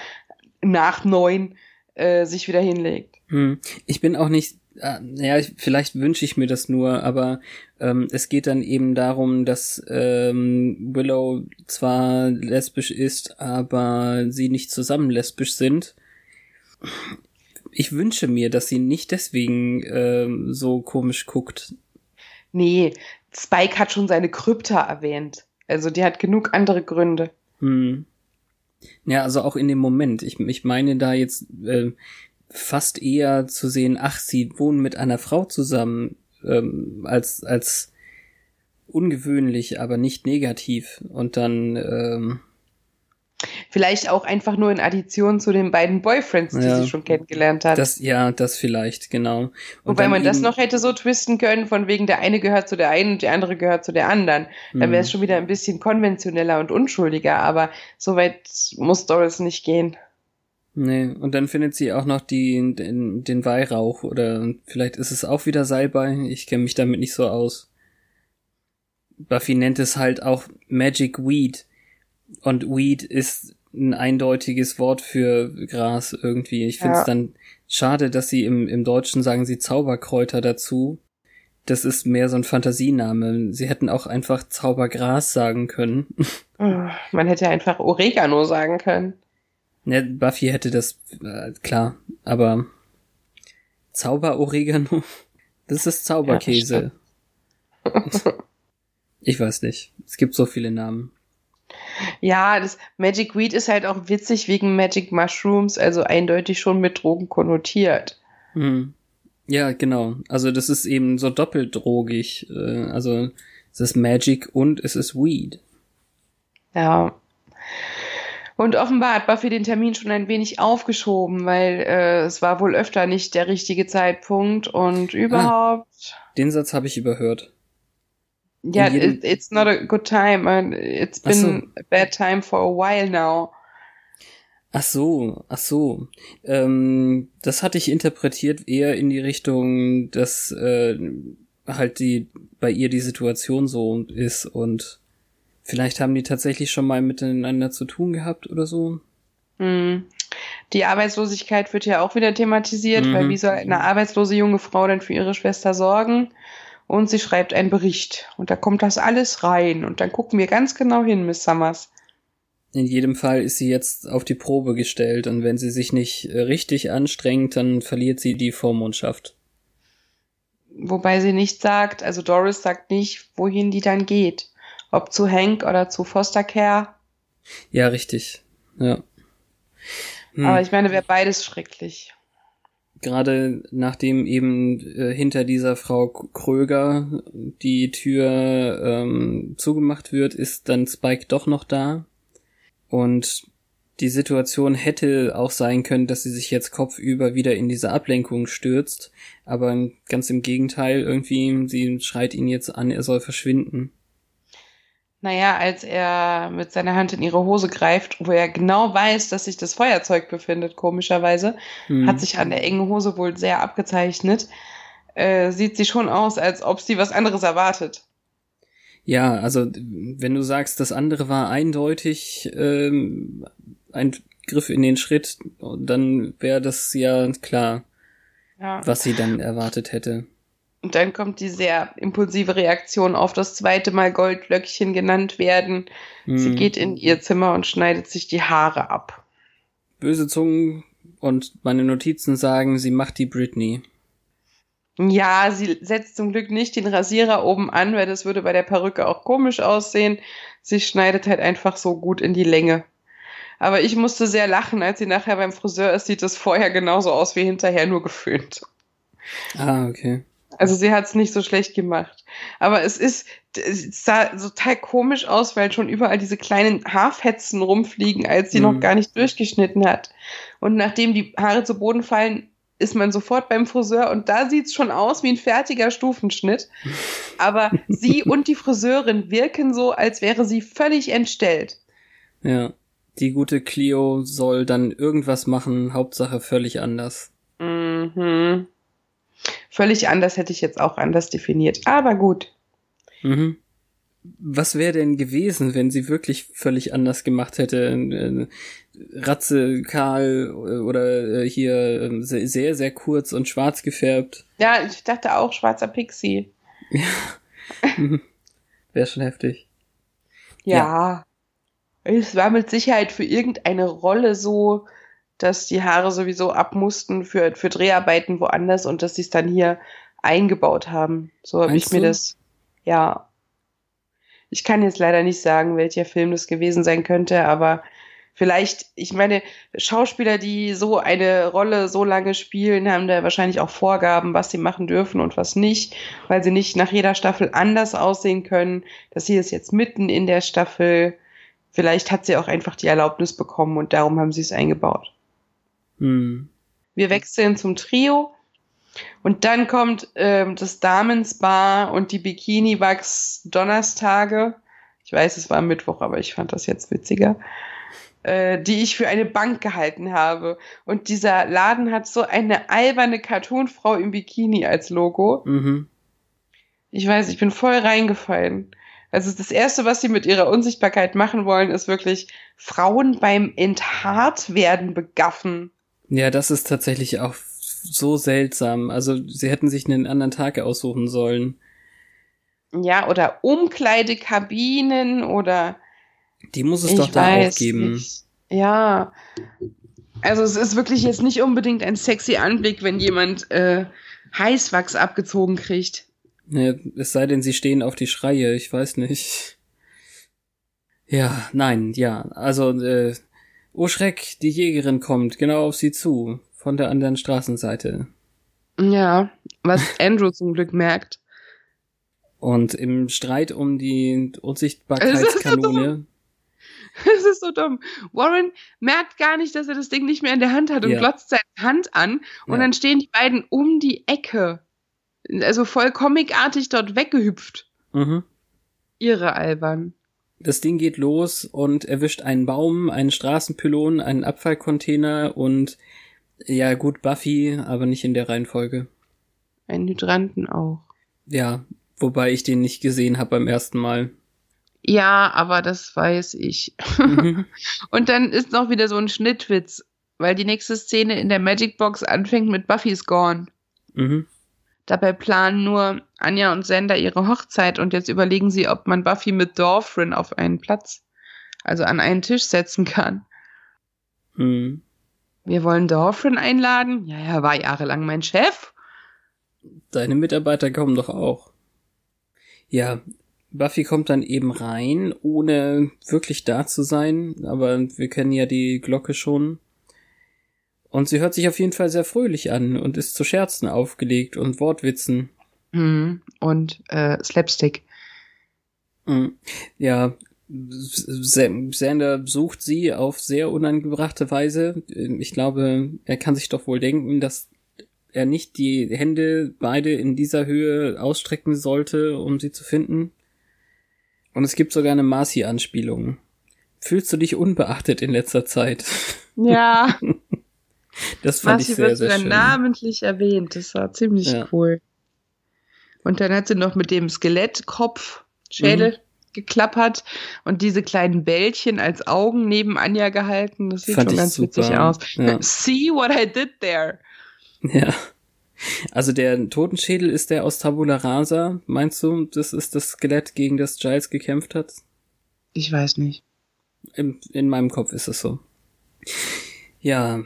nach neun äh, sich wieder hinlegt. Hm. Ich bin auch nicht, äh, ja, ich- vielleicht wünsche ich mir das nur, aber ähm, es geht dann eben darum, dass ähm, Willow zwar lesbisch ist, aber sie nicht zusammen lesbisch sind. Ich wünsche mir, dass sie nicht deswegen ähm, so komisch guckt. Nee, Spike hat schon seine Krypta erwähnt. Also die hat genug andere Gründe. Hm. Ja, also auch in dem Moment. Ich, ich meine da jetzt äh, fast eher zu sehen, ach, sie wohnen mit einer Frau zusammen, ähm, als, als ungewöhnlich, aber nicht negativ. Und dann, ähm, Vielleicht auch einfach nur in Addition zu den beiden Boyfriends, die Ja. sie schon kennengelernt hat. das, ja, das vielleicht, genau. Und Wobei man das noch hätte so twisten können, von wegen der eine gehört zu der einen und die andere gehört zu der anderen. Dann wäre es schon wieder ein bisschen konventioneller und unschuldiger, aber so weit muss Doris nicht gehen. Nee, und dann findet sie auch noch die, den, den Weihrauch oder vielleicht ist es auch wieder Salbei. Ich kenne mich damit nicht so aus. Buffy nennt es halt auch Magic Weed. Und Weed ist ein eindeutiges Wort für Gras irgendwie. Ich finde es Ja. dann schade, dass sie im, im Deutschen sagen sie Zauberkräuter dazu. Das ist mehr so ein Fantasiename. Sie hätten auch einfach Zaubergras sagen können. Man hätte einfach Oregano sagen können. Ja, Buffy hätte das, äh, klar, aber Zauber-Oregano, das ist Zauberkäse. ich weiß nicht. Es gibt so viele Namen. Ja, das Magic Weed ist halt auch witzig wegen Magic Mushrooms, also eindeutig schon mit Drogen konnotiert. Hm. Ja, genau. Also das ist eben so doppelt drogig. Äh, also es ist Magic und es ist Weed. Ja. Und offenbar hat Buffy den Termin schon ein wenig aufgeschoben, weil äh, es war wohl öfter nicht der richtige Zeitpunkt und überhaupt. Den Satz habe ich überhört. Ja, it, it's not a good time. It's Ach so. been a bad time for a while now. Ach so, ach so. Ähm, das hatte ich interpretiert eher in die Richtung, dass äh, halt die bei ihr die Situation so ist und vielleicht haben die tatsächlich schon mal miteinander zu tun gehabt oder so. Hm. Die Arbeitslosigkeit wird ja auch wieder thematisiert, Mhm. weil wie soll eine arbeitslose junge Frau denn für ihre Schwester sorgen? Und sie schreibt einen Bericht. Und da kommt das alles rein. Und dann gucken wir ganz genau hin, Miss Summers. In jedem Fall ist sie jetzt auf die Probe gestellt und wenn sie sich nicht äh, richtig anstrengt, dann verliert sie die Vormundschaft. Wobei sie nicht sagt, also Doris sagt nicht, wohin die dann geht. Ob zu Hank oder zu Foster Care. Ja, richtig. Ja. Hm. Aber ich meine, wäre beides schrecklich. Gerade nachdem eben äh, hinter dieser Frau Kröger die Tür ähm, zugemacht wird, ist dann Spike doch noch da. Und die Situation hätte auch sein können, dass sie sich jetzt kopfüber wieder in diese Ablenkung stürzt, aber ganz im Gegenteil, irgendwie, sie schreit ihn jetzt an, er soll verschwinden. Naja, als er mit seiner Hand in ihre Hose greift, wo er genau weiß, dass sich das Feuerzeug befindet, komischerweise, hm. hat sich an der engen Hose wohl sehr abgezeichnet, äh, sieht sie schon aus, als ob sie was anderes erwartet. Ja, also wenn du sagst, das andere war eindeutig ähm, ein Griff in den Schritt, dann wäre das ja klar, ja. was sie dann erwartet hätte. Und dann kommt die sehr impulsive Reaktion auf das zweite Mal Goldlöckchen genannt werden. Hm. Sie geht in ihr Zimmer und schneidet sich die Haare ab. Böse Zungen und meine Notizen sagen, sie macht die Britney. Ja, sie setzt zum Glück nicht den Rasierer oben an, weil das würde bei der Perücke auch komisch aussehen. Sie schneidet halt einfach so gut in die Länge. Aber ich musste sehr lachen, als sie nachher beim Friseur ist, sieht es vorher genauso aus wie hinterher, nur geföhnt. Ah, okay. Also sie hat es nicht so schlecht gemacht. Aber es ist, es sah so total komisch aus, weil schon überall diese kleinen Haarfetzen rumfliegen, als sie mhm. noch gar nicht durchgeschnitten hat. Und nachdem die Haare zu Boden fallen, ist man sofort beim Friseur und da sieht's schon aus wie ein fertiger Stufenschnitt. Aber sie und die Friseurin wirken so, als wäre sie völlig entstellt. Ja, die gute Clio soll dann irgendwas machen, Hauptsache völlig anders. Mhm. Völlig anders hätte ich jetzt auch anders definiert. Aber gut. Mhm. Was wäre denn gewesen, wenn sie wirklich völlig anders gemacht hätte? Äh, Ratze, kahl oder äh, hier ähm, sehr, sehr kurz und schwarz gefärbt. Ja, ich dachte auch schwarzer Pixie. Ja. Mhm. wäre schon heftig. Ja. ja. Es war mit Sicherheit für irgendeine Rolle so dass die Haare sowieso ab mussten für, für Dreharbeiten woanders und dass sie es dann hier eingebaut haben. So habe ich mir du? das, ja. Ich kann jetzt leider nicht sagen, welcher Film das gewesen sein könnte, aber vielleicht, ich meine, Schauspieler, die so eine Rolle so lange spielen, haben da wahrscheinlich auch Vorgaben, was sie machen dürfen und was nicht, weil sie nicht nach jeder Staffel anders aussehen können. Das hier ist jetzt mitten in der Staffel. Vielleicht hat sie auch einfach die Erlaubnis bekommen und darum haben sie es eingebaut. Hm. Wir wechseln zum Trio. Und dann kommt ähm, das Damenspa und die Bikini-Wachs-Donnerstage. Ich weiß, es war Mittwoch, aber ich fand das jetzt witziger. Äh, die ich für eine Bank gehalten habe. Und dieser Laden hat so eine alberne Cartoonfrau im Bikini als Logo. Mhm. Ich weiß, ich bin voll reingefallen. Also das Erste, was sie mit ihrer Unsichtbarkeit machen wollen, ist wirklich Frauen beim Enthaartwerden begaffen. Ja, das ist tatsächlich auch so seltsam. Also sie hätten sich einen anderen Tag aussuchen sollen. Ja, oder Umkleidekabinen oder. Die muss es doch da auch geben. Nicht. Ja. Also es ist wirklich jetzt nicht unbedingt ein sexy Anblick, wenn jemand äh, Heißwachs abgezogen kriegt. Ja, es sei denn, sie stehen auf die Schreie, ich weiß nicht. Ja, nein, ja. Also äh, Oh Schreck, die Jägerin kommt genau auf sie zu, von der anderen Straßenseite. Ja, was Andrew zum Glück merkt. Und im Streit um die Unsichtbarkeitskanone. Es ist so dumm. Warren merkt gar nicht, dass er das Ding nicht mehr in der Hand hat und ja. glotzt seine Hand an und ja. dann stehen die beiden um die Ecke. Also voll comicartig dort weggehüpft. Mhm. Ihre albern. Das Ding geht los und erwischt einen Baum, einen Straßenpylon, einen Abfallcontainer und ja gut Buffy, aber nicht in der Reihenfolge. Einen Hydranten auch. Ja, wobei ich den nicht gesehen habe beim ersten Mal. Ja, aber das weiß ich. Mhm. und dann ist noch wieder so ein Schnittwitz, weil die nächste Szene in der Magic Box anfängt mit Buffy's Gone. Mhm. Dabei planen nur Anja und Sender ihre Hochzeit und jetzt überlegen sie, ob man Buffy mit Dorfrin auf einen Platz, also an einen Tisch setzen kann. Hm. Wir wollen Dorfrin einladen? Ja, er war jahrelang mein Chef. Deine Mitarbeiter kommen doch auch. Ja, Buffy kommt dann eben rein, ohne wirklich da zu sein, aber wir kennen ja die Glocke schon. Und sie hört sich auf jeden Fall sehr fröhlich an und ist zu Scherzen aufgelegt und Wortwitzen. Mhm. Und äh, Slapstick. Mhm. Ja, Sander sucht sie auf sehr unangebrachte Weise. Ich glaube, er kann sich doch wohl denken, dass er nicht die Hände beide in dieser Höhe ausstrecken sollte, um sie zu finden. Und es gibt sogar eine Marcy-Anspielung. Fühlst du dich unbeachtet in letzter Zeit? Ja. das fand Marcy ich sehr, sehr schön. namentlich erwähnt. Das war ziemlich ja. cool. Und dann hat sie noch mit dem Skelettkopf, Schädel, mhm geklappert und diese kleinen Bällchen als Augen neben Anja gehalten. Das sieht Fand schon ganz super. witzig aus. Ja. See what I did there. Ja. Also der Totenschädel ist der aus Tabula Rasa, meinst du? Das ist das Skelett, gegen das Giles gekämpft hat? Ich weiß nicht. In, in meinem Kopf ist es so. Ja,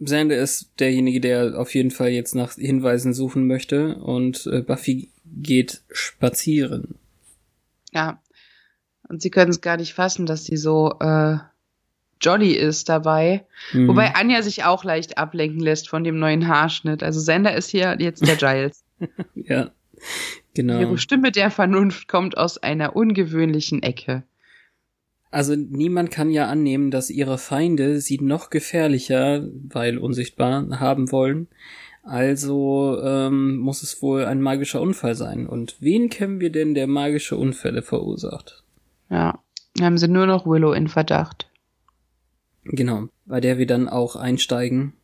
Sander ist derjenige, der auf jeden Fall jetzt nach Hinweisen suchen möchte und äh, Buffy geht spazieren. Ja. Und sie können es gar nicht fassen, dass sie so äh, jolly ist dabei. Mhm. Wobei Anja sich auch leicht ablenken lässt von dem neuen Haarschnitt. Also Sender ist hier jetzt der Giles. ja, genau. Ihre Stimme der Vernunft kommt aus einer ungewöhnlichen Ecke. Also niemand kann ja annehmen, dass ihre Feinde sie noch gefährlicher, weil unsichtbar, haben wollen. Also ähm, muss es wohl ein magischer Unfall sein. Und wen kennen wir denn, der magische Unfälle verursacht? Ja, haben sie nur noch Willow in Verdacht. Genau, bei der wir dann auch einsteigen.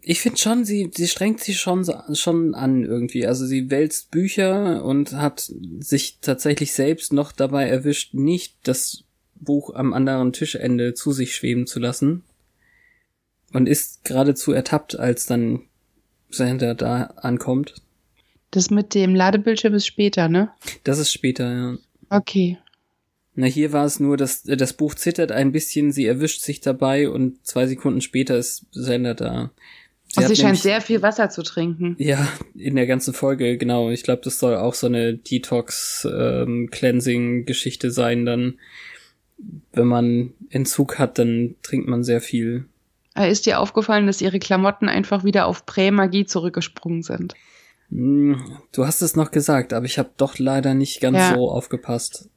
Ich finde schon, sie, sie strengt sich schon, schon an irgendwie. Also sie wälzt Bücher und hat sich tatsächlich selbst noch dabei erwischt, nicht das Buch am anderen Tischende zu sich schweben zu lassen. Und ist geradezu ertappt, als dann Sander da ankommt. Das mit dem Ladebildschirm ist später, ne? Das ist später, ja. Okay. Na, hier war es nur, dass äh, das Buch zittert ein bisschen, sie erwischt sich dabei und zwei Sekunden später ist Sander da. Sie, oh, sie scheint nämlich, sehr viel Wasser zu trinken. Ja, in der ganzen Folge, genau. Ich glaube, das soll auch so eine Detox-Cleansing-Geschichte ähm, sein. Dann, wenn man Entzug hat, dann trinkt man sehr viel. Äh, ist dir aufgefallen, dass ihre Klamotten einfach wieder auf Prä-Magie zurückgesprungen sind? Hm, du hast es noch gesagt, aber ich habe doch leider nicht ganz ja. so aufgepasst.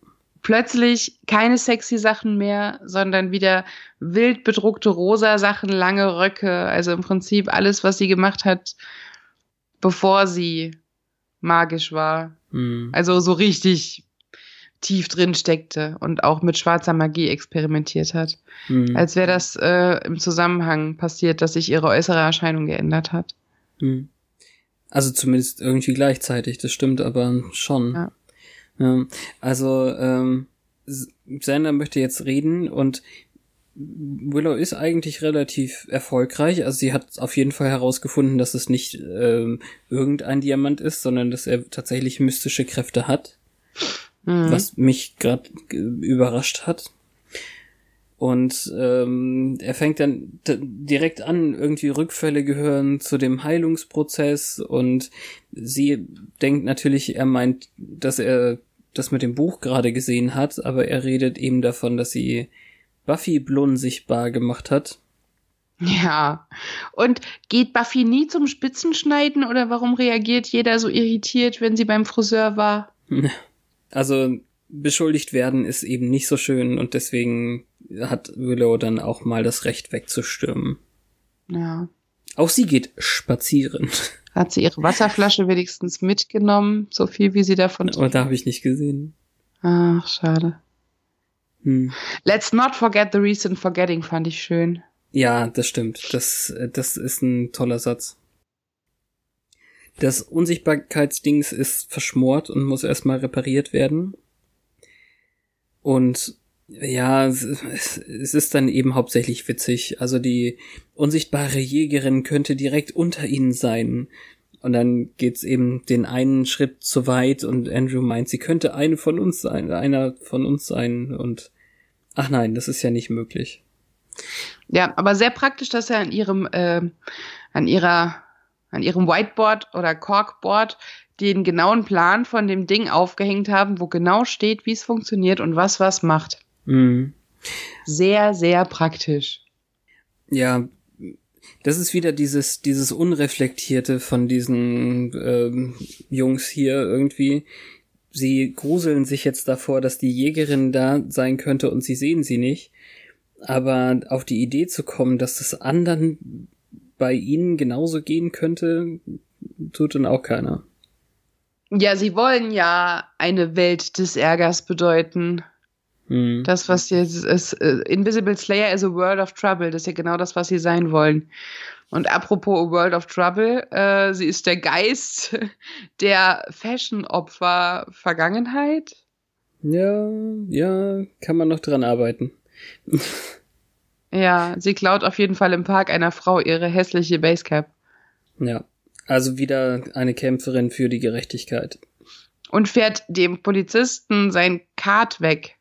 Plötzlich keine sexy Sachen mehr, sondern wieder wild bedruckte rosa Sachen, lange Röcke. Also im Prinzip alles, was sie gemacht hat, bevor sie magisch war. Hm. Also so richtig tief drin steckte und auch mit schwarzer Magie experimentiert hat. Mhm. Als wäre das äh, im Zusammenhang passiert, dass sich ihre äußere Erscheinung geändert hat. Mhm. Also zumindest irgendwie gleichzeitig, das stimmt aber schon. Ja. Ja also ähm, Sander möchte jetzt reden und Willow ist eigentlich relativ erfolgreich. Also sie hat auf jeden Fall herausgefunden, dass es nicht ähm, irgendein Diamant ist, sondern dass er tatsächlich mystische Kräfte hat mhm. was mich gerade überrascht hat. Und ähm, er fängt dann direkt an, irgendwie Rückfälle gehören zu dem Heilungsprozess und sie denkt natürlich, er meint, dass er das mit dem Buch gerade gesehen hat, aber er redet eben davon, dass sie Buffy blun sichtbar gemacht hat. Ja. Und geht Buffy nie zum Spitzenschneiden oder warum reagiert jeder so irritiert, wenn sie beim Friseur war? Also beschuldigt werden ist eben nicht so schön und deswegen hat Willow dann auch mal das Recht wegzustürmen. Ja. Auch sie geht spazieren. Hat sie ihre Wasserflasche wenigstens mitgenommen, so viel wie sie davon. Aber da habe ich nicht gesehen. Ach, schade. Hm. Let's not forget the recent forgetting fand ich schön. Ja, das stimmt. Das, das ist ein toller Satz. Das Unsichtbarkeitsdings ist verschmort und muss erstmal repariert werden. Und ja, es ist dann eben hauptsächlich witzig. Also die unsichtbare Jägerin könnte direkt unter ihnen sein. Und dann geht's eben den einen Schritt zu weit und Andrew meint, sie könnte eine von uns sein, einer von uns sein und ach nein, das ist ja nicht möglich. Ja, aber sehr praktisch, dass er an ihrem, äh, an ihrer an ihrem Whiteboard oder Corkboard den genauen Plan von dem Ding aufgehängt haben, wo genau steht, wie es funktioniert und was was macht. Mhm. Sehr, sehr praktisch. Ja, Das ist wieder dieses, dieses Unreflektierte von diesen ähm, Jungs hier irgendwie. Sie gruseln sich jetzt davor, dass die Jägerin da sein könnte und sie sehen sie nicht. Aber auf die Idee zu kommen, dass das anderen bei ihnen genauso gehen könnte, tut dann auch keiner. Ja, sie wollen ja eine Welt des Ärgers bedeuten. Hm. Das, was jetzt ist, uh, Invisible Slayer is a World of Trouble. Das ist ja genau das, was sie sein wollen. Und apropos a World of Trouble, äh, sie ist der Geist der Fashion-Opfer Vergangenheit. Ja, ja, kann man noch dran arbeiten. ja, sie klaut auf jeden Fall im Park einer Frau ihre hässliche Basecap. Ja, also wieder eine Kämpferin für die Gerechtigkeit. Und fährt dem Polizisten sein Kart weg.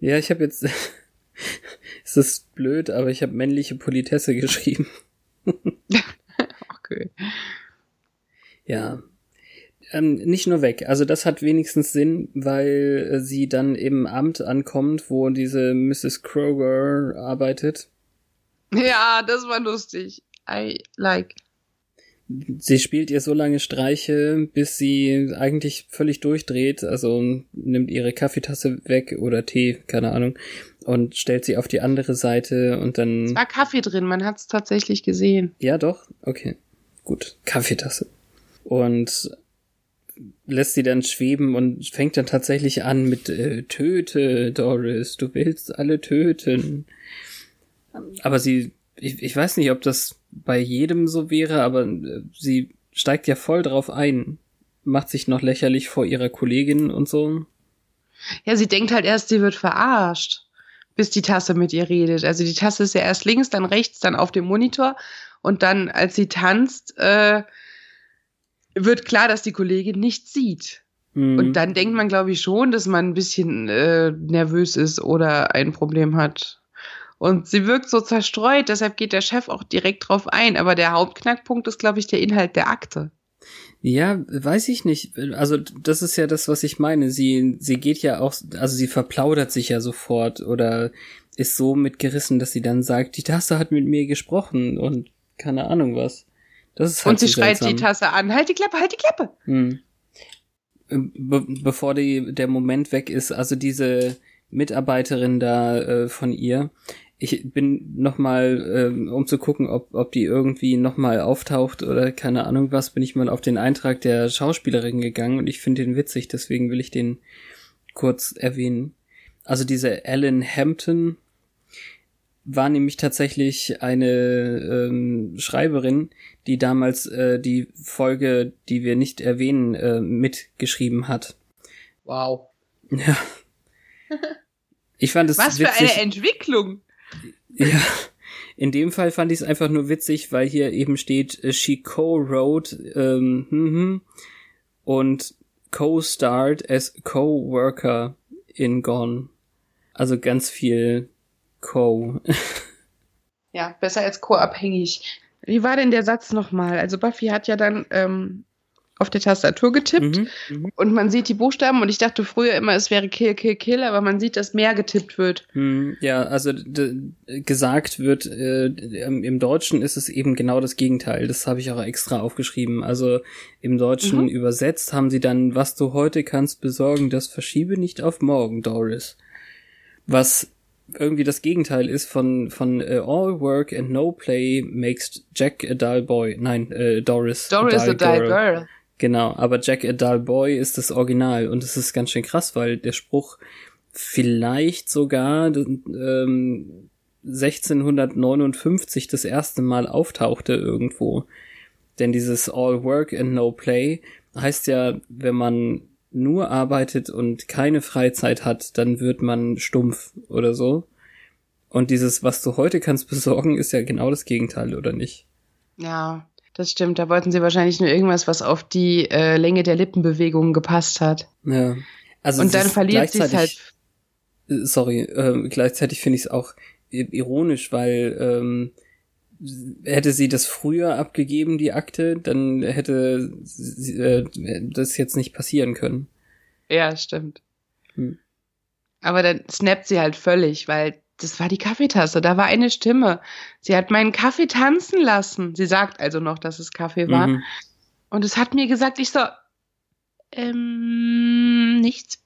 Ja, ich habe jetzt. es ist blöd, aber ich habe männliche Politesse geschrieben. okay. Ja. Ähm, nicht nur weg. Also das hat wenigstens Sinn, weil äh, sie dann im Amt ankommt, wo diese Mrs. Kroger arbeitet. Ja, das war lustig. I like. Sie spielt ihr so lange Streiche, bis sie eigentlich völlig durchdreht, also nimmt ihre Kaffeetasse weg oder Tee, keine Ahnung, und stellt sie auf die andere Seite und dann. Es war Kaffee drin, man hat es tatsächlich gesehen. Ja, doch, okay. Gut, Kaffeetasse. Und lässt sie dann schweben und fängt dann tatsächlich an mit äh, Töte, Doris, du willst alle töten. Aber sie, ich, ich weiß nicht, ob das bei jedem so wäre, aber äh, sie steigt ja voll drauf ein, macht sich noch lächerlich vor ihrer Kollegin und so. Ja, sie denkt halt erst, sie wird verarscht, bis die Tasse mit ihr redet. Also die Tasse ist ja erst links, dann rechts, dann auf dem Monitor und dann, als sie tanzt, äh, wird klar, dass die Kollegin nichts sieht. Mhm. Und dann denkt man, glaube ich, schon, dass man ein bisschen äh, nervös ist oder ein Problem hat. Und sie wirkt so zerstreut, deshalb geht der Chef auch direkt drauf ein. Aber der Hauptknackpunkt ist, glaube ich, der Inhalt der Akte. Ja, weiß ich nicht. Also das ist ja das, was ich meine. Sie, sie geht ja auch, also sie verplaudert sich ja sofort oder ist so mitgerissen, dass sie dann sagt, die Tasse hat mit mir gesprochen und keine Ahnung was. Das ist halt und sie so schreit die Tasse an, halt die Klappe, halt die Klappe. Hm. Be bevor die, der Moment weg ist, also diese Mitarbeiterin da äh, von ihr, ich bin noch mal, ähm, um zu gucken, ob, ob die irgendwie noch mal auftaucht oder keine Ahnung was, bin ich mal auf den Eintrag der Schauspielerin gegangen und ich finde den witzig, deswegen will ich den kurz erwähnen. Also diese Ellen Hampton war nämlich tatsächlich eine ähm, Schreiberin, die damals äh, die Folge, die wir nicht erwähnen, äh, mitgeschrieben hat. Wow. Ja. Ich fand es Was witzig. für eine Entwicklung. Ja, in dem Fall fand ich es einfach nur witzig, weil hier eben steht, äh, she co-wrote ähm, hm, hm, und co-starred as co-worker in Gone. Also ganz viel co. ja, besser als co-abhängig. Wie war denn der Satz nochmal? Also Buffy hat ja dann ähm, auf der Tastatur getippt mhm, mhm, und man sieht die Buchstaben und ich dachte früher immer, es wäre Kill, Kill, Kill, aber man sieht, dass mehr getippt wird. Mhm, ja, also gesagt wird, äh, im Deutschen ist es eben genau das Gegenteil. Das habe ich auch extra aufgeschrieben. Also im Deutschen mhm. übersetzt haben sie dann, was du heute kannst besorgen, das verschiebe nicht auf morgen, Doris. Was irgendwie das Gegenteil ist von von uh, All Work and No Play makes Jack a dull boy. Nein, äh, Doris. Doris a dull, a dull girl. girl. Genau, aber Jack a Dull Boy ist das Original und es ist ganz schön krass, weil der Spruch vielleicht sogar ähm, 1659 das erste Mal auftauchte irgendwo. Denn dieses All Work and No Play heißt ja, wenn man nur arbeitet und keine Freizeit hat, dann wird man stumpf oder so. Und dieses, was du heute kannst besorgen, ist ja genau das Gegenteil, oder nicht? Ja, das stimmt, da wollten sie wahrscheinlich nur irgendwas, was auf die äh, Länge der Lippenbewegungen gepasst hat. Ja. Also und dann verliert sie es halt. Äh, sorry, äh, gleichzeitig finde ich es auch ironisch, weil ähm, hätte sie das früher abgegeben, die Akte, dann hätte sie, äh, das jetzt nicht passieren können. Ja, stimmt. Hm. Aber dann snappt sie halt völlig, weil das war die Kaffeetasse, da war eine Stimme. Sie hat meinen Kaffee tanzen lassen. Sie sagt also noch, dass es Kaffee war. Mhm. Und es hat mir gesagt, ich so, ähm, nichts.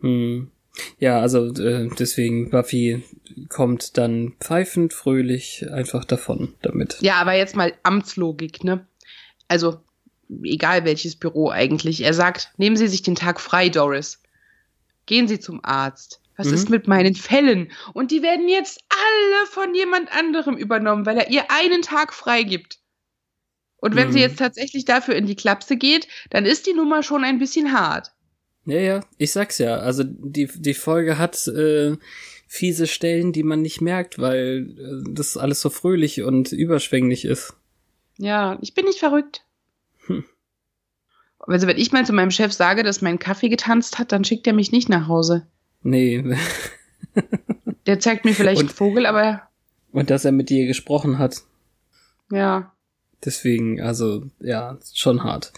Hm. Ja, also äh, deswegen Buffy kommt dann pfeifend fröhlich einfach davon damit. Ja, aber jetzt mal Amtslogik, ne? Also, egal welches Büro eigentlich. Er sagt, nehmen Sie sich den Tag frei, Doris. Gehen Sie zum Arzt. Was Mhm. ist mit meinen Fällen? Und die werden jetzt alle von jemand anderem übernommen, weil er ihr einen Tag frei gibt. Und wenn sie Mhm. jetzt tatsächlich dafür in die Klapse geht, dann ist die Nummer schon ein bisschen hart. Ja, ja, ich sag's ja. Also die, die Folge hat äh, fiese Stellen, die man nicht merkt, weil äh, das alles so fröhlich und überschwänglich ist. Ja, ich bin nicht verrückt. Hm. Also wenn ich mal zu meinem Chef sage, dass mein Kaffee getanzt hat, dann schickt er mich nicht nach Hause. Nee. Der zeigt mir vielleicht Und- einen Vogel, aber Und dass er mit dir gesprochen hat. ja. Deswegen, also, ja, schon hart.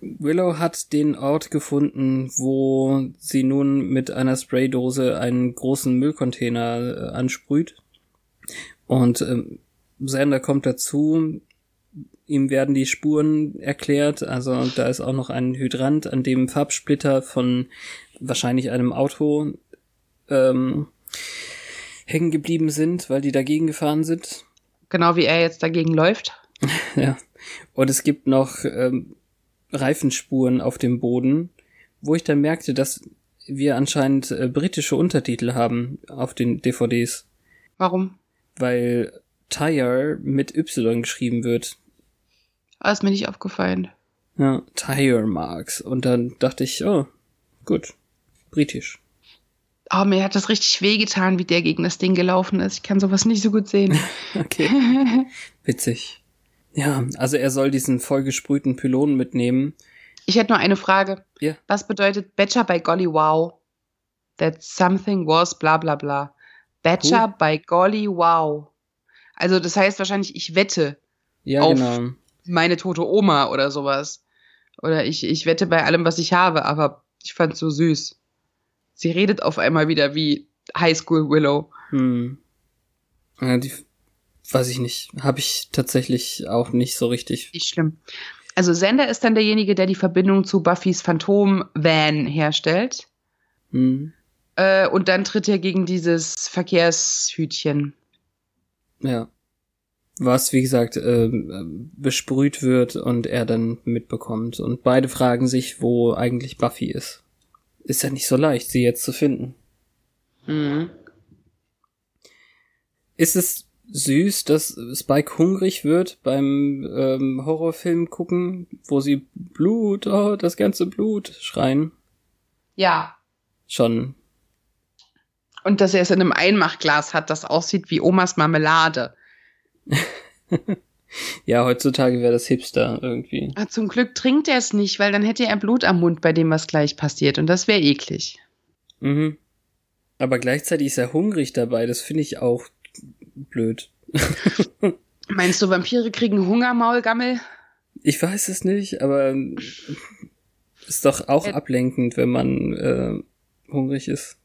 Willow hat den Ort gefunden, wo sie nun mit einer Spraydose einen großen Müllcontainer äh, ansprüht. Und ähm, Sander kommt dazu. Ihm werden die Spuren erklärt. Also da ist auch noch ein Hydrant, an dem Farbsplitter von wahrscheinlich einem Auto ähm, hängen geblieben sind, weil die dagegen gefahren sind. Genau wie er jetzt dagegen läuft. Ja. Und es gibt noch ähm, Reifenspuren auf dem Boden, wo ich dann merkte, dass wir anscheinend äh, britische Untertitel haben auf den DVDs, Warum? weil Tire mit Y geschrieben wird. Ah, ist mir nicht aufgefallen. Ja, Tire Marks. Und dann dachte ich, oh, gut, britisch. Oh, mir hat das richtig wehgetan, wie der gegen das Ding gelaufen ist. Ich kann sowas nicht so gut sehen. Okay, witzig. Ja, also er soll diesen vollgesprühten Pylon mitnehmen. Ich hätte nur eine Frage. Ja. Was bedeutet Betcha by Golly Wow? That something was bla bla bla. Betcha by Golly Wow. Also das heißt wahrscheinlich, ich wette Ja, Auf- genau. meine tote Oma oder sowas. Oder ich, ich wette bei allem, was ich habe, aber ich fand's so süß. Sie redet auf einmal wieder wie High School Willow. Hm. Ja, die, weiß ich nicht. Habe ich tatsächlich auch nicht so richtig. Nicht schlimm. Also Sender ist dann derjenige, der die Verbindung zu Buffys Phantom-Van herstellt. Hm. Äh, und dann tritt er gegen dieses Verkehrshütchen. Ja. Was, wie gesagt, ähm, besprüht wird und er dann mitbekommt. Und beide fragen sich, wo eigentlich Buffy ist. Ist ja nicht so leicht, sie jetzt zu finden. Mhm. Ist es süß, dass Spike hungrig wird beim ähm, Horrorfilm gucken, wo sie Blut, oh, das ganze Blut schreien? Ja. Schon. Und dass er es in einem Einmachglas hat, das aussieht wie Omas Marmelade. Ja, heutzutage wäre das Hipster irgendwie. Ah, zum Glück trinkt er es nicht, weil dann hätte er Blut am Mund bei dem, was gleich passiert. Und das wäre eklig. Mhm. Aber gleichzeitig ist er hungrig dabei, das finde ich auch blöd. Meinst du, Vampire kriegen Hunger, Maulgammel? Ich weiß es nicht, aber ist doch auch Äh, ablenkend, wenn man äh, hungrig ist.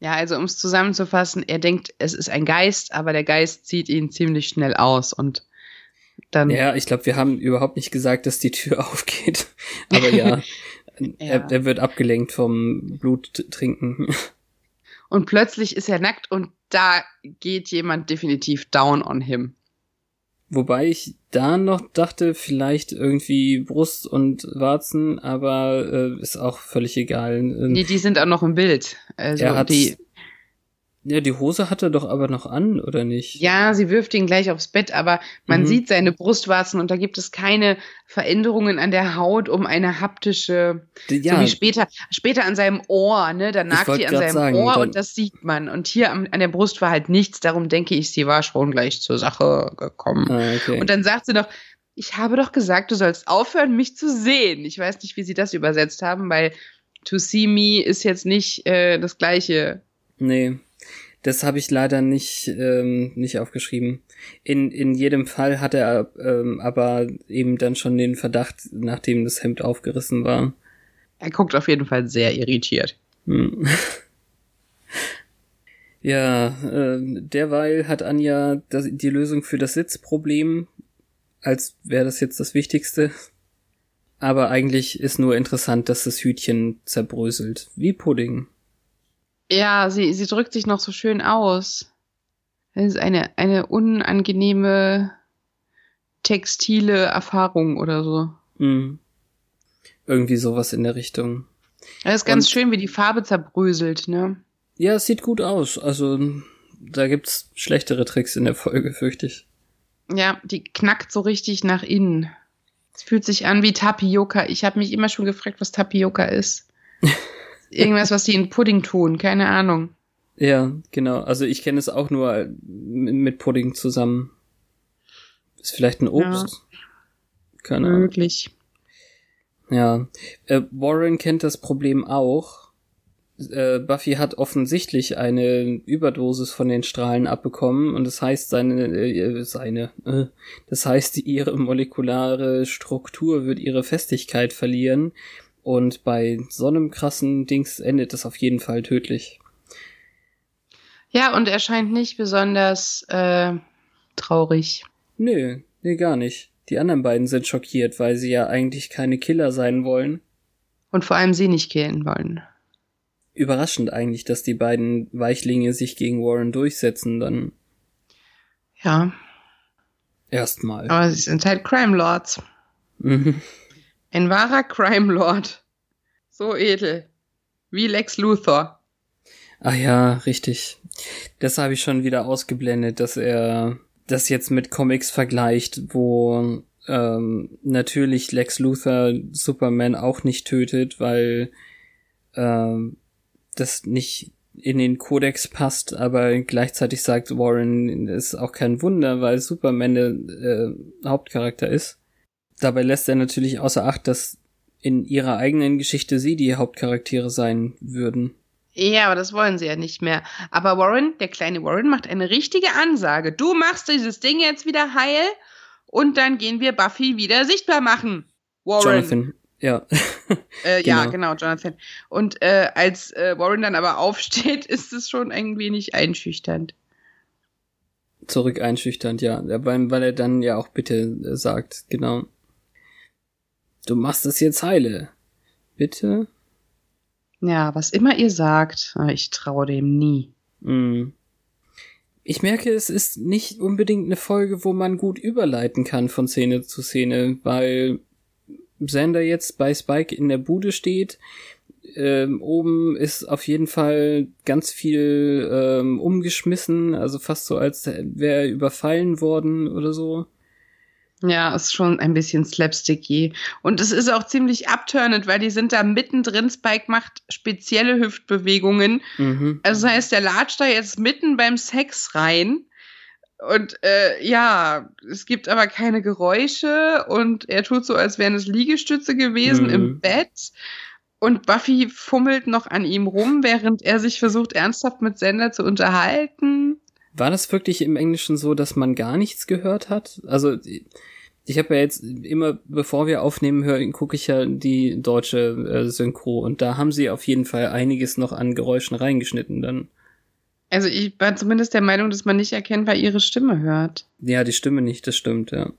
Ja, also um es zusammenzufassen, er denkt, es ist ein Geist, aber der Geist zieht ihn ziemlich schnell aus und dann. Ja, ich glaube, wir haben überhaupt nicht gesagt, dass die Tür aufgeht. Aber ja, Er, er wird abgelenkt vom Bluttrinken. Und plötzlich ist er nackt und da geht jemand definitiv down on him. Wobei ich da noch dachte, vielleicht irgendwie Brust und Warzen, aber äh, ist auch völlig egal. Nee, die sind auch noch im Bild. Also er hat die, ja, die Hose hat er doch aber noch an, oder nicht? ja, sie wirft ihn gleich aufs Bett, aber man Mhm. sieht seine Brustwarzen und da gibt es keine Veränderungen an der Haut, um eine haptische, D- so wie später, später an seinem Ohr, ne, da nagt die an seinem sagen, Ohr und das sieht man. Und hier am, an der Brust war halt nichts, darum denke ich, sie war schon gleich zur Sache gekommen. Ah, okay. Und dann sagt sie noch, ich habe doch gesagt, du sollst aufhören, mich zu sehen. Ich weiß nicht, wie sie das übersetzt haben, weil to see me ist jetzt nicht äh, das gleiche. Nee, das habe ich leider nicht, ähm, nicht aufgeschrieben. In, in jedem Fall hat er ähm, aber eben dann schon den Verdacht, nachdem das Hemd aufgerissen war. Er guckt auf jeden Fall sehr irritiert. Hm. Ja, äh, derweil hat Anja das, die Lösung für das Sitzproblem, als wäre das jetzt das Wichtigste. Aber eigentlich ist nur interessant, dass das Hütchen zerbröselt. Wie Pudding. Ja, sie, sie drückt sich noch so schön aus. Das ist eine, eine unangenehme textile Erfahrung oder so. Mhm. Irgendwie sowas in der Richtung. Das ist ganz Und- schön, wie die Farbe zerbröselt, ne? Ja, es sieht gut aus. Also, da gibt's schlechtere Tricks in der Folge, fürchte ich. Ja, die knackt so richtig nach innen. Es fühlt sich an wie Tapioca. Ich habe mich immer schon gefragt, was Tapioca ist. Irgendwas, was die in Pudding tun, keine Ahnung. Ja, genau. Also ich kenne es auch nur mit Pudding zusammen. Ist vielleicht ein Obst? Keine Ahnung. Möglich. Ja. Äh, Warren kennt das Problem auch. Äh, Buffy hat offensichtlich eine Überdosis von den Strahlen abbekommen und das heißt seine äh, seine äh, das heißt ihre molekulare Struktur wird ihre Festigkeit verlieren und bei so einem krassen Dings endet das auf jeden Fall tödlich. Ja, und er scheint nicht besonders äh, traurig. Nö, nee, gar nicht. Die anderen beiden sind schockiert, weil sie ja eigentlich keine Killer sein wollen. Und vor allem sie nicht killen wollen. Überraschend eigentlich, dass die beiden Weichlinge sich gegen Warren durchsetzen dann Ja, erstmal. aber sie sind halt Crime Lords. Mhm. Ein wahrer Crime Lord. So edel. Wie Lex Luthor. Ah ja, richtig. Das habe ich schon wieder ausgeblendet, dass er das jetzt mit Comics vergleicht, wo ähm, natürlich Lex Luthor Superman auch nicht tötet, weil ähm, das nicht in den Kodex passt, aber gleichzeitig sagt Warren, ist auch kein Wunder, weil Superman der äh, Hauptcharakter ist. Dabei lässt er natürlich außer Acht, dass in ihrer eigenen Geschichte sie die Hauptcharaktere sein würden. Ja, aber das wollen sie ja nicht mehr. Aber Warren, der kleine Warren, macht eine richtige Ansage. Du machst dieses Ding jetzt wieder heil und dann gehen wir Buffy wieder sichtbar machen. Warren. Jonathan, ja. Äh, Ja, Genau. genau, Jonathan. Und äh, als äh, Warren dann aber aufsteht, ist es schon ein wenig einschüchternd. Zurück einschüchternd, ja. Weil, weil er dann ja auch bitte äh, sagt, genau. Du machst es jetzt heile. Bitte? Ja, was immer ihr sagt, aber ich traue dem nie. Hm. Ich merke, es ist nicht unbedingt eine Folge, wo man gut überleiten kann von Szene zu Szene, weil Xander jetzt bei Spike in der Bude steht. Ähm, oben ist auf jeden Fall ganz viel ähm, umgeschmissen, also fast so, als wäre er überfallen worden oder so. Ja, ist schon ein bisschen slapsticky. Und es ist auch ziemlich abturnend, weil die sind da mittendrin. Spike macht spezielle Hüftbewegungen. Mhm. Also das heißt, der latscht da jetzt mitten beim Sex rein. Und äh, ja, es gibt aber keine Geräusche und er tut so, als wären es Liegestütze gewesen Mhm. im Bett. Und Buffy fummelt noch an ihm rum, während er sich versucht, ernsthaft mit Sender zu unterhalten. War das wirklich im Englischen so, dass man gar nichts gehört hat? Also ich habe ja jetzt immer, bevor wir aufnehmen hören, gucke ich ja die deutsche äh, Synchro und da haben sie auf jeden Fall einiges noch an Geräuschen reingeschnitten dann. Also ich war zumindest der Meinung, dass man nicht erkennbar ihre Stimme hört. Ja, die Stimme nicht, das stimmt, ja.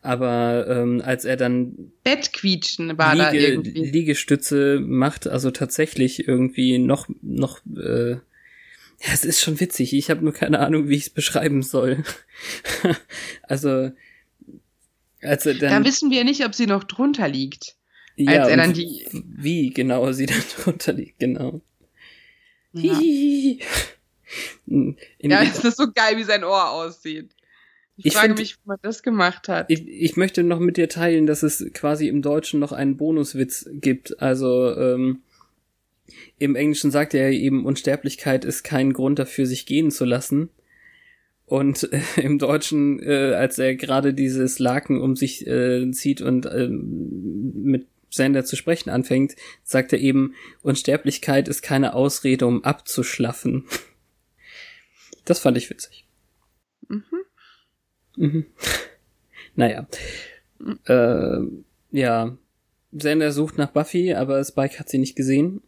Aber ähm, als er dann Bettquietschen war da Liege, irgendwie. Liegestütze macht, also tatsächlich irgendwie noch, noch, äh, ja, es ist schon witzig. Ich habe nur keine Ahnung, wie ich es beschreiben soll. also, als er Da dann, wissen wir nicht, ob sie noch drunter liegt. ja, als er dann die- wie genau sie da drunter liegt, genau. Ja, Hihihi. In, ja ist so geil, wie sein Ohr aussieht. Ich, Ich frage find- mich, wie man das gemacht hat. Ich, ich möchte noch mit dir teilen, dass es quasi im Deutschen noch einen Bonuswitz gibt. Also ähm, im Englischen sagt er eben, Unsterblichkeit ist kein Grund dafür, sich gehen zu lassen. Und äh, im Deutschen, äh, als er gerade dieses Laken um sich äh, zieht und ähm, mit Sander zu sprechen anfängt, sagt er eben, Unsterblichkeit ist keine Ausrede, um abzuschlaffen. Das fand ich witzig. Mhm. Mhm. naja. Äh, ja. Xander sucht nach Buffy, aber Spike hat sie nicht gesehen.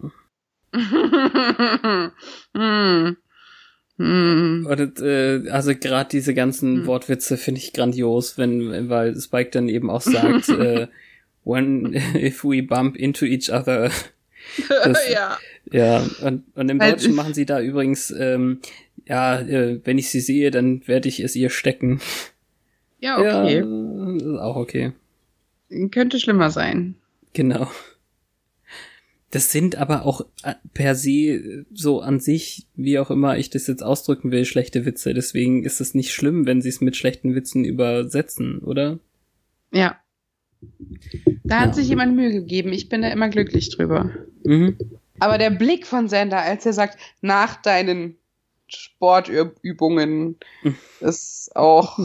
Hm. Und, äh, also gerade diese ganzen mm. Wortwitze finde ich grandios, wenn, weil Spike dann eben auch sagt, äh, when if we bump into each other. Das, ja. Ja, und, und im Deutschen machen sie da übrigens, ähm, ja, äh, wenn ich sie sehe, dann werde ich es ihr stecken. Ja, okay. Ja, ist auch okay. Könnte schlimmer sein. Genau. Das sind aber auch äh, per se so an sich, wie auch immer ich das jetzt ausdrücken will, schlechte Witze. Deswegen ist es nicht schlimm, wenn sie es mit schlechten Witzen übersetzen, oder? Ja. Da hat ja. sich jemand Mühe gegeben. Ich bin da immer glücklich drüber. Mhm. Aber der Blick von Sander, als er sagt, nach deinen Sportübungen, ist auch.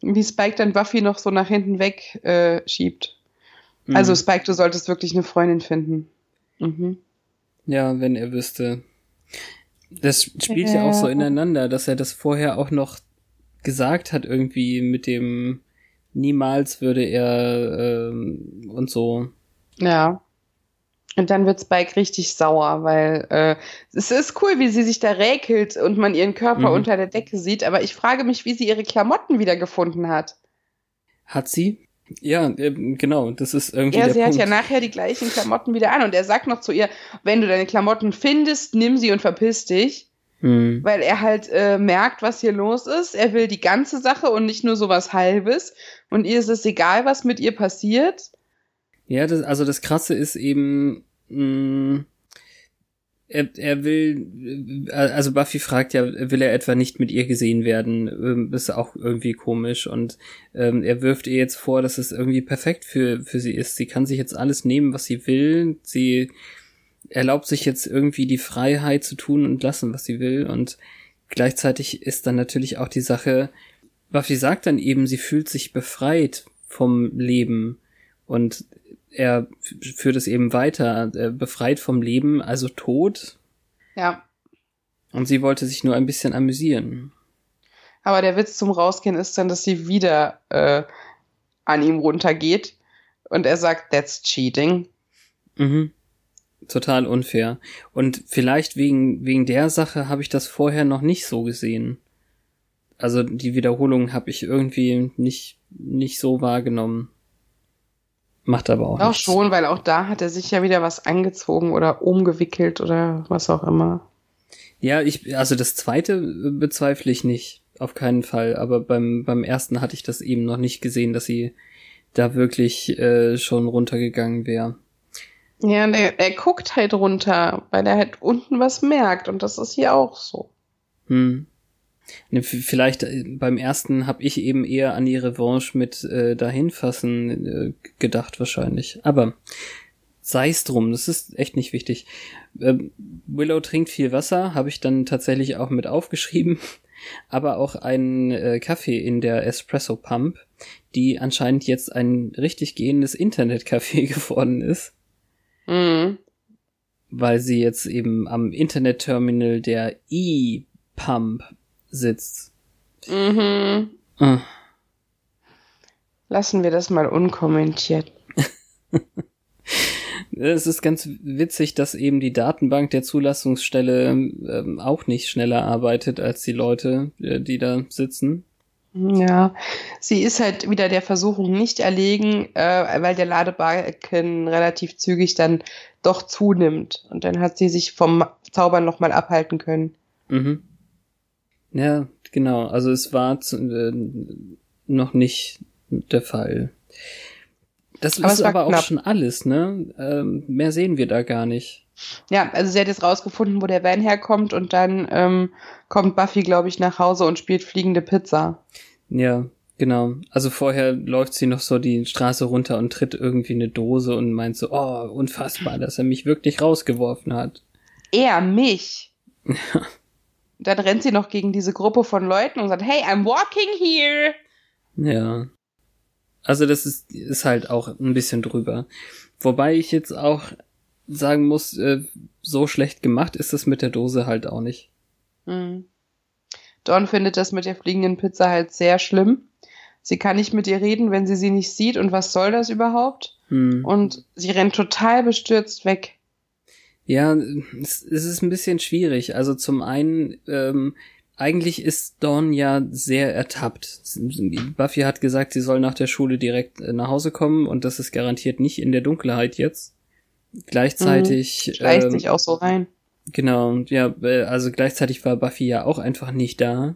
wie Spike dann Buffy noch so nach hinten weg äh, schiebt. Mhm. Also Spike, du solltest wirklich eine Freundin finden. Mhm. Ja, wenn er wüsste. Das spielt ja. ja auch so ineinander, dass er das vorher auch noch gesagt hat, irgendwie mit dem niemals würde er ähm, und so. Ja. Und dann wird Spike richtig sauer, weil äh, es ist cool, wie sie sich da räkelt und man ihren Körper mhm. unter der Decke sieht, aber ich frage mich, wie sie ihre Klamotten wiedergefunden hat. Hat sie? Ja, genau, das ist irgendwie. Ja, sie Punkt. hat ja nachher die gleichen Klamotten wieder an und er sagt noch zu ihr, wenn du deine Klamotten findest, nimm sie und verpiss dich. Hm. Weil er halt äh, merkt, was hier los ist. Er will die ganze Sache und nicht nur sowas Halbes. Und ihr ist es egal, was mit ihr passiert. Ja, das, also das Krasse ist eben, mh, mm, er, er will, äh, also Buffy fragt ja, will er etwa nicht mit ihr gesehen werden? Ähm, ist auch irgendwie komisch und ähm, er wirft ihr jetzt vor, dass es irgendwie perfekt für, für sie ist. Sie kann sich jetzt alles nehmen, was sie will. Sie erlaubt sich jetzt irgendwie die Freiheit zu tun und lassen, was sie will und gleichzeitig ist dann natürlich auch die Sache, Buffy sagt dann eben, sie fühlt sich befreit vom Leben und er führt es eben weiter, äh, befreit vom Leben, also tot. Ja. Und sie wollte sich nur ein bisschen amüsieren. Aber der Witz zum Rausgehen ist dann, dass sie wieder äh, an ihm runtergeht und er sagt, that's cheating. Mhm. Total unfair. Und vielleicht wegen, wegen der Sache habe ich das vorher noch nicht so gesehen. Also die Wiederholung habe ich irgendwie nicht, nicht so wahrgenommen. Macht aber auch Auch nichts. schon, weil auch da hat er sich ja wieder was angezogen oder umgewickelt oder was auch immer. Ja, ich, also das zweite bezweifle ich nicht. Auf keinen Fall. Aber beim, beim ersten hatte ich das eben noch nicht gesehen, dass sie da wirklich äh, schon runtergegangen wäre. Ja, der, er guckt halt runter, weil er halt unten was merkt und das ist hier auch so. Hm. Ne, vielleicht äh, beim ersten habe ich eben eher an die Revanche mit äh, dahinfassen äh, gedacht wahrscheinlich. Aber sei es drum, das ist echt nicht wichtig. Ähm, Willow trinkt viel Wasser, habe ich dann tatsächlich auch mit aufgeschrieben. Aber auch einen äh, Kaffee in der Espresso Pump, die anscheinend jetzt ein richtig gehendes Internetcafé geworden ist. Mhm. Weil sie jetzt eben am Internetterminal der E-Pump sitzt. Mhm. Ah. Lassen wir das mal unkommentiert. es ist ganz witzig, dass eben die Datenbank der Zulassungsstelle ähm, auch nicht schneller arbeitet als die Leute, äh, die da sitzen. Ja, sie ist halt wieder der Versuchung nicht erlegen, äh, weil der Ladebalken relativ zügig dann doch zunimmt. Und dann hat sie sich vom Zaubern nochmal abhalten können. Mhm. Ja, genau. Also es war zu, äh, noch nicht der Fall. Das aber ist aber knapp. auch schon alles, ne? Ähm, mehr sehen wir da gar nicht. Ja, also sie hat jetzt rausgefunden, wo der Van herkommt und dann ähm, kommt Buffy, glaube ich, nach Hause und spielt fliegende Pizza. Ja, genau. Also vorher läuft sie noch so die Straße runter und tritt irgendwie eine Dose und meint so, oh, unfassbar, dass er mich wirklich rausgeworfen hat. Er mich. Ja. dann rennt sie noch gegen diese Gruppe von Leuten und sagt, hey, I'm walking here. Ja. Also das ist, ist halt auch ein bisschen drüber. Wobei ich jetzt auch sagen muss, äh, so schlecht gemacht ist das mit der Dose halt auch nicht. Mhm. Dawn findet das mit der fliegenden Pizza halt sehr schlimm. Sie kann nicht mit ihr reden, wenn sie sie nicht sieht und was soll das überhaupt? Mhm. Und sie rennt total bestürzt weg. Ja, es, es ist ein bisschen schwierig. Also zum einen, ähm, eigentlich ist Dawn ja sehr ertappt. Buffy hat gesagt, sie soll nach der Schule direkt äh, nach Hause kommen und das ist garantiert nicht in der Dunkelheit jetzt. Gleichzeitig. Mhm. Schleicht ähm, sich auch so rein. Genau, ja, äh, also gleichzeitig war Buffy ja auch einfach nicht da.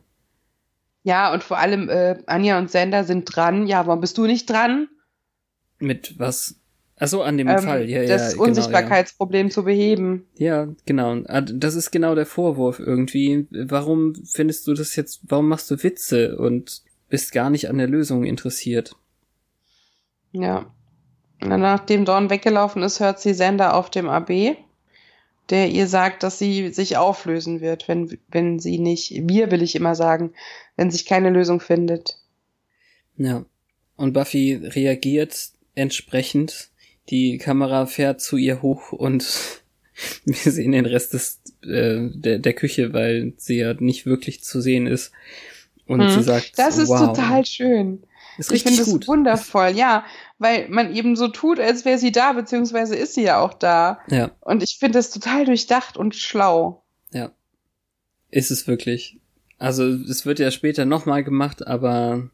Ja, und vor allem äh, Anja und Sander sind dran. Ja, warum bist du nicht dran? Mit was? Ach so, an dem ähm, Fall, ja, das ja. Das Unsichtbarkeitsproblem genau, ja. zu beheben. Ja, genau. Ah, das ist genau der Vorwurf irgendwie. Warum findest du das jetzt, warum machst du Witze und bist gar nicht an der Lösung interessiert? Ja. Nachdem Dawn weggelaufen ist, hört sie Sender auf dem AB, der ihr sagt, dass sie sich auflösen wird, wenn, wenn sie nicht, wir will ich immer sagen, wenn sich keine Lösung findet. Ja. Und Buffy reagiert entsprechend. Die Kamera fährt zu ihr hoch und wir sehen den Rest des, äh, der, der Küche, weil sie ja nicht wirklich zu sehen ist. Und hm. sie sagt, das ist wow. total schön. Ist ich finde es wundervoll, ja, weil man eben so tut, als wäre sie da, beziehungsweise ist sie ja auch da. Ja. Und ich finde es total durchdacht und schlau. Ja. Ist es wirklich. Also es wird ja später nochmal gemacht, aber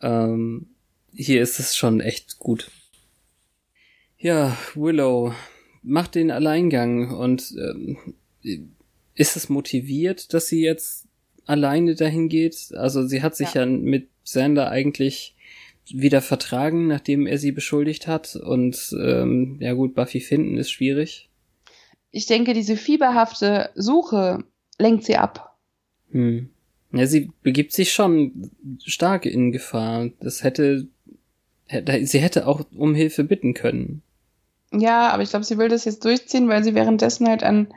ähm, hier ist es schon echt gut. Ja, Willow macht den Alleingang und ähm, ist es motiviert, dass sie jetzt alleine dahin geht? Also sie hat sich ja, ja mit Sander eigentlich wieder vertragen, nachdem er sie beschuldigt hat. Und ähm, ja gut, Buffy finden ist schwierig. Ich denke, diese fieberhafte Suche lenkt sie ab. Hm. Ja, sie begibt sich schon stark in Gefahr. Das hätte, hätte sie hätte auch um Hilfe bitten können. Ja, aber ich glaube, sie will das jetzt durchziehen, weil sie währenddessen halt an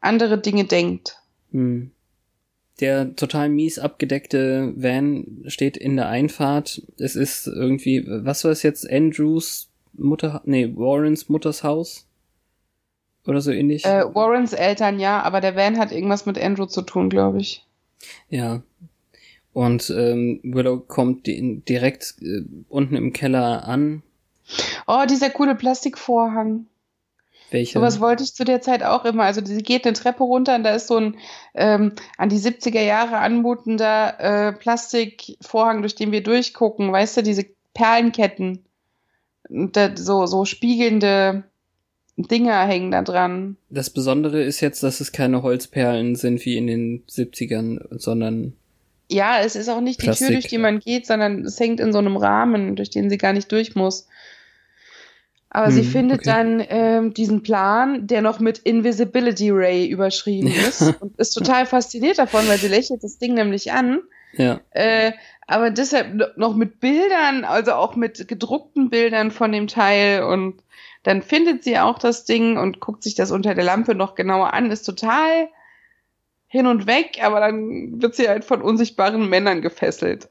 andere Dinge denkt. Hm. Der total mies abgedeckte Van steht in der Einfahrt. Es ist irgendwie, was war es jetzt? Andrews Mutter, nee, Warrens Mutters Haus? Oder so ähnlich? Äh, Warrens Eltern, ja, aber der Van hat irgendwas mit Andrew zu tun, glaube ich. Ja. Und ähm, Willow kommt di direkt äh, unten im Keller an. Oh, dieser coole Plastikvorhang. Welche? Sowas wollte ich zu der Zeit auch immer. Also sie geht eine Treppe runter und da ist so ein ähm, an die 70er Jahre anmutender äh, Plastikvorhang, durch den wir durchgucken. Weißt du, diese Perlenketten. Da, so, so spiegelnde Dinger hängen da dran. Das Besondere ist jetzt, dass es keine Holzperlen sind wie in den 70ern, sondern. Ja, es ist auch nicht Plastik. die Tür, durch die man geht, sondern es hängt in so einem Rahmen, durch den sie gar nicht durch muss. Aber hm, sie findet okay. dann ähm, diesen Plan, der noch mit Invisibility Ray überschrieben ist und ist total fasziniert davon, weil sie lächelt das Ding nämlich an. Ja. Äh, aber deshalb noch mit Bildern, also auch mit gedruckten Bildern von dem Teil und dann findet sie auch das Ding und guckt sich das unter der Lampe noch genauer an, ist total hin und weg, aber dann wird sie halt von unsichtbaren Männern gefesselt.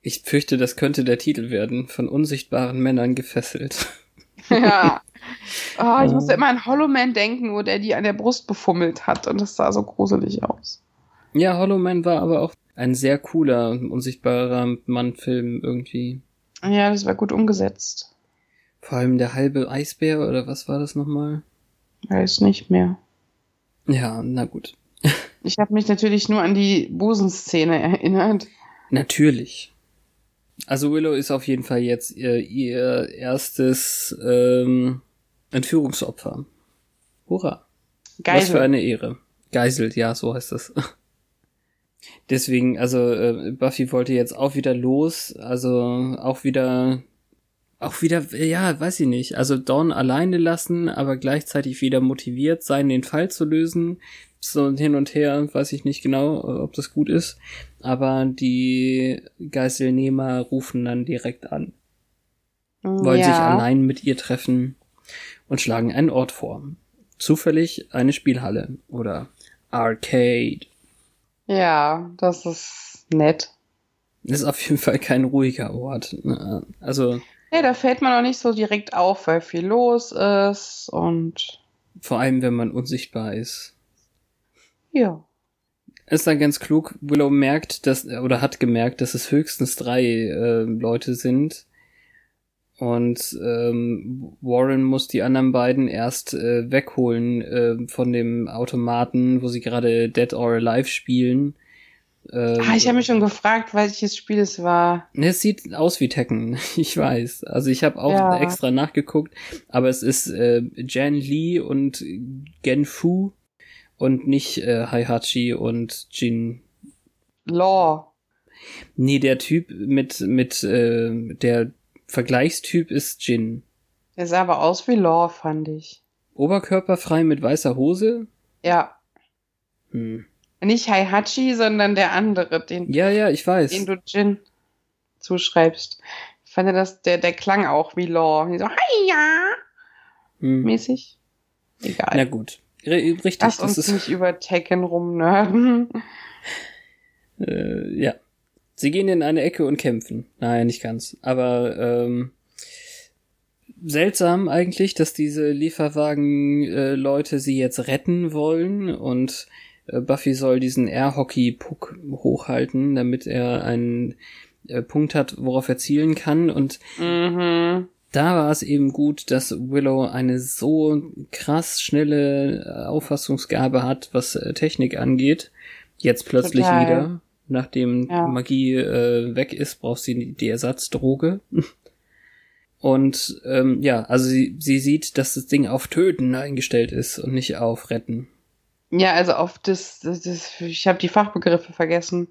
Ich fürchte, das könnte der Titel werden, von unsichtbaren Männern gefesselt. Ja. Oh, ich musste immer an Hollow Man denken, wo der die an der Brust befummelt hat und das sah so gruselig aus. Ja, Hollow Man war aber auch ein sehr cooler, unsichtbarer Mann-Film irgendwie. Ja, das war gut umgesetzt. Vor allem der halbe Eisbär oder was war das nochmal? Weiß nicht mehr. Ja, na gut. ich habe mich natürlich nur an die Busenszene erinnert. Natürlich. Also Willow ist auf jeden Fall jetzt ihr, ihr erstes ähm, Entführungsopfer. Hurra. Geisel. Was für eine Ehre. Geisel, ja, so heißt das. Deswegen, also äh, Buffy wollte jetzt auch wieder los, also auch wieder, auch wieder, ja, weiß ich nicht, also Dawn alleine lassen, aber gleichzeitig wieder motiviert sein, den Fall zu lösen so hin und her, weiß ich nicht genau, ob das gut ist, aber die Geiselnehmer rufen dann direkt an. Wollen ja. sich allein mit ihr treffen und schlagen einen Ort vor. Zufällig eine Spielhalle oder Arcade. Ja, das ist nett. ist auf jeden Fall kein ruhiger Ort. Ne? Also. Ja, da fällt man auch nicht so direkt auf, weil viel los ist und. Vor allem, wenn man unsichtbar ist. Ja. Ist dann ganz klug. Willow merkt, dass, oder hat gemerkt, dass es höchstens drei äh, Leute sind. Und ähm, Warren muss die anderen beiden erst äh, wegholen äh, von dem Automaten, wo sie gerade Dead or Alive spielen. Äh, ah, ich habe mich schon gefragt, welches Spiel es war. Ne, es sieht aus wie Tekken, ich weiß. Also ich habe auch ja. extra nachgeguckt, aber es ist äh, Jan Lee und Gen Fu und nicht äh, Heihachi und Jin Law. Nee, der Typ mit mit äh, der Vergleichstyp ist Jin. Der sah aber aus wie Law, fand ich. Oberkörperfrei mit weißer Hose? Ja. Hm. Nicht Heihachi, sondern der andere, den. Ja, ja, ich weiß. Den du Jin zuschreibst. Ich fand das, der, der klang auch wie Law. Die so, ja. Hm. Mäßig. Egal. Na gut. Richtig. Lass uns ist... nicht über Tekken rumnörden. äh, ja. Sie gehen in eine Ecke und kämpfen. Nein, nicht ganz. Aber ähm, seltsam eigentlich, dass diese Lieferwagen-Leute äh, sie jetzt retten wollen und äh, Buffy soll diesen Air-Hockey-Puck hochhalten, damit er einen äh, Punkt hat, worauf er zielen kann. Und mhm. Da war es eben gut, dass Willow eine so krass schnelle äh, Auffassungsgabe hat, was äh, Technik angeht. Jetzt plötzlich Total. wieder nachdem ja. Magie äh, weg ist, braucht sie die Ersatzdroge. Und ähm, ja, also sie, sie sieht, dass das Ding auf Töten eingestellt ist und nicht auf Retten. Ja, also auf das, das, das ich habe die Fachbegriffe vergessen.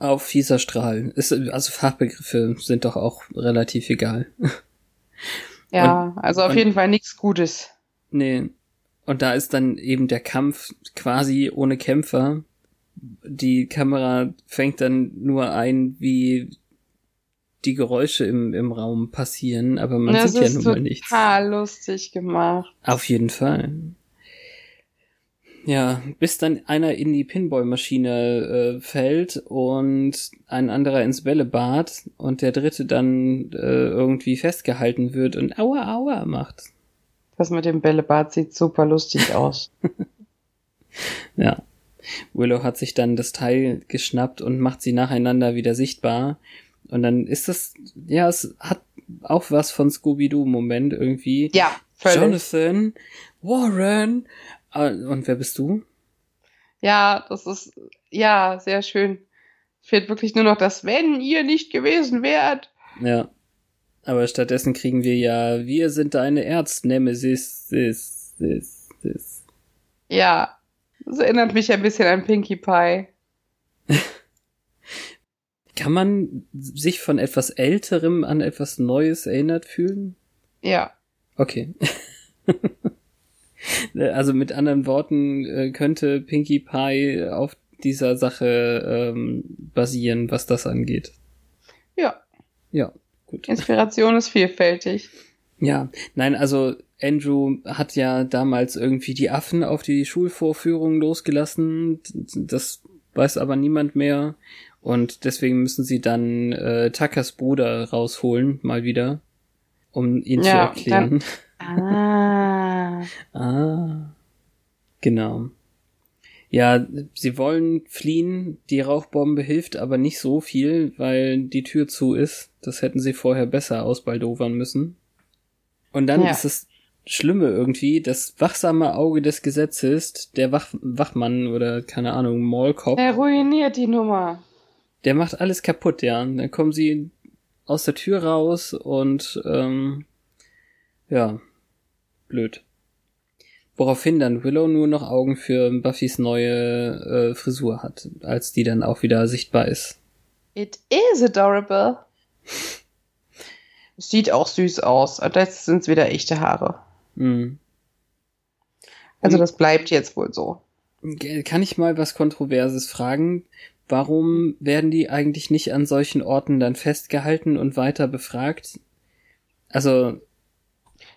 Auf fieser Strahl. Ist, also Fachbegriffe sind doch auch relativ egal. Ja, und, also auf und, jeden Fall nichts Gutes. Nee. Und da ist dann eben der Kampf quasi ohne Kämpfer die Kamera fängt dann nur ein, wie die Geräusche im, im Raum passieren, aber man das sieht ja nun mal nichts. total lustig gemacht. Auf jeden Fall. Ja, bis dann einer in die Pinballmaschine äh, fällt und ein anderer ins Bällebad und der dritte dann äh, irgendwie festgehalten wird und aua aua macht. Das mit dem Bällebad sieht super lustig aus. ja. Willow hat sich dann das Teil geschnappt und macht sie nacheinander wieder sichtbar. Und dann ist das, ja, es hat auch was von Scooby-Doo-Moment irgendwie. Ja, völlig. Jonathan, Warren. Ah, und wer bist du? Ja, das ist, ja, sehr schön. Fehlt wirklich nur noch das, wenn ihr nicht gewesen wärt. Ja. Aber stattdessen kriegen wir ja, wir sind deine Erznemesis, sis, sis, sis. Ja, das erinnert mich ein bisschen an Pinkie Pie. Kann man sich von etwas Älterem an etwas Neues erinnert fühlen? Ja. Okay. also mit anderen Worten äh, könnte Pinkie Pie auf dieser Sache ähm, basieren, was das angeht. Ja. Ja, gut. Inspiration ist vielfältig. Ja, nein, also Andrew hat ja damals irgendwie die Affen auf die Schulvorführung losgelassen. Das weiß aber niemand mehr. Und deswegen müssen sie dann äh, Tuckers Bruder rausholen, mal wieder, um ihn ja, zu erklären. Dann, ah. Ah. Genau. Ja, sie wollen fliehen. Die Rauchbombe hilft aber nicht so viel, weil die Tür zu ist. Das hätten sie vorher besser ausbaldowern müssen. Und dann ja. ist es Schlimme irgendwie, das wachsame Auge des Gesetzes, der Wach Wachmann oder keine Ahnung, Mallcop. Der ruiniert die Nummer. Der macht alles kaputt, ja. Dann kommen sie aus der Tür raus und ähm, ja, blöd. Woraufhin dann Willow nur noch Augen für Buffys neue äh, Frisur hat, als die dann auch wieder sichtbar ist. It is adorable. Sieht auch süß aus. Und jetzt sind es wieder echte Haare. Mhm. Also das bleibt jetzt wohl so. Kann ich mal was Kontroverses fragen? Warum werden die eigentlich nicht an solchen Orten dann festgehalten und weiter befragt? Also.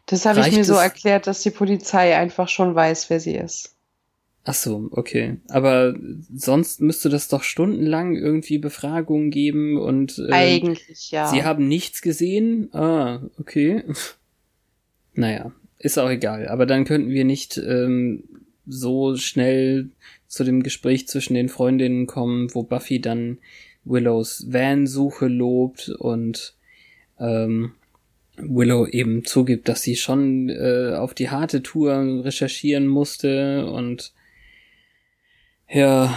Das habe ich mir so erklärt, dass die Polizei einfach schon weiß, wer sie ist. Ach so, okay. Aber sonst müsste das doch stundenlang irgendwie Befragungen geben und äh, eigentlich ja. Sie haben nichts gesehen. Ah, okay. naja, ist auch egal. Aber dann könnten wir nicht ähm, so schnell zu dem Gespräch zwischen den Freundinnen kommen, wo Buffy dann Willows Van-Suche lobt und ähm, Willow eben zugibt, dass sie schon äh, auf die harte Tour recherchieren musste und ja,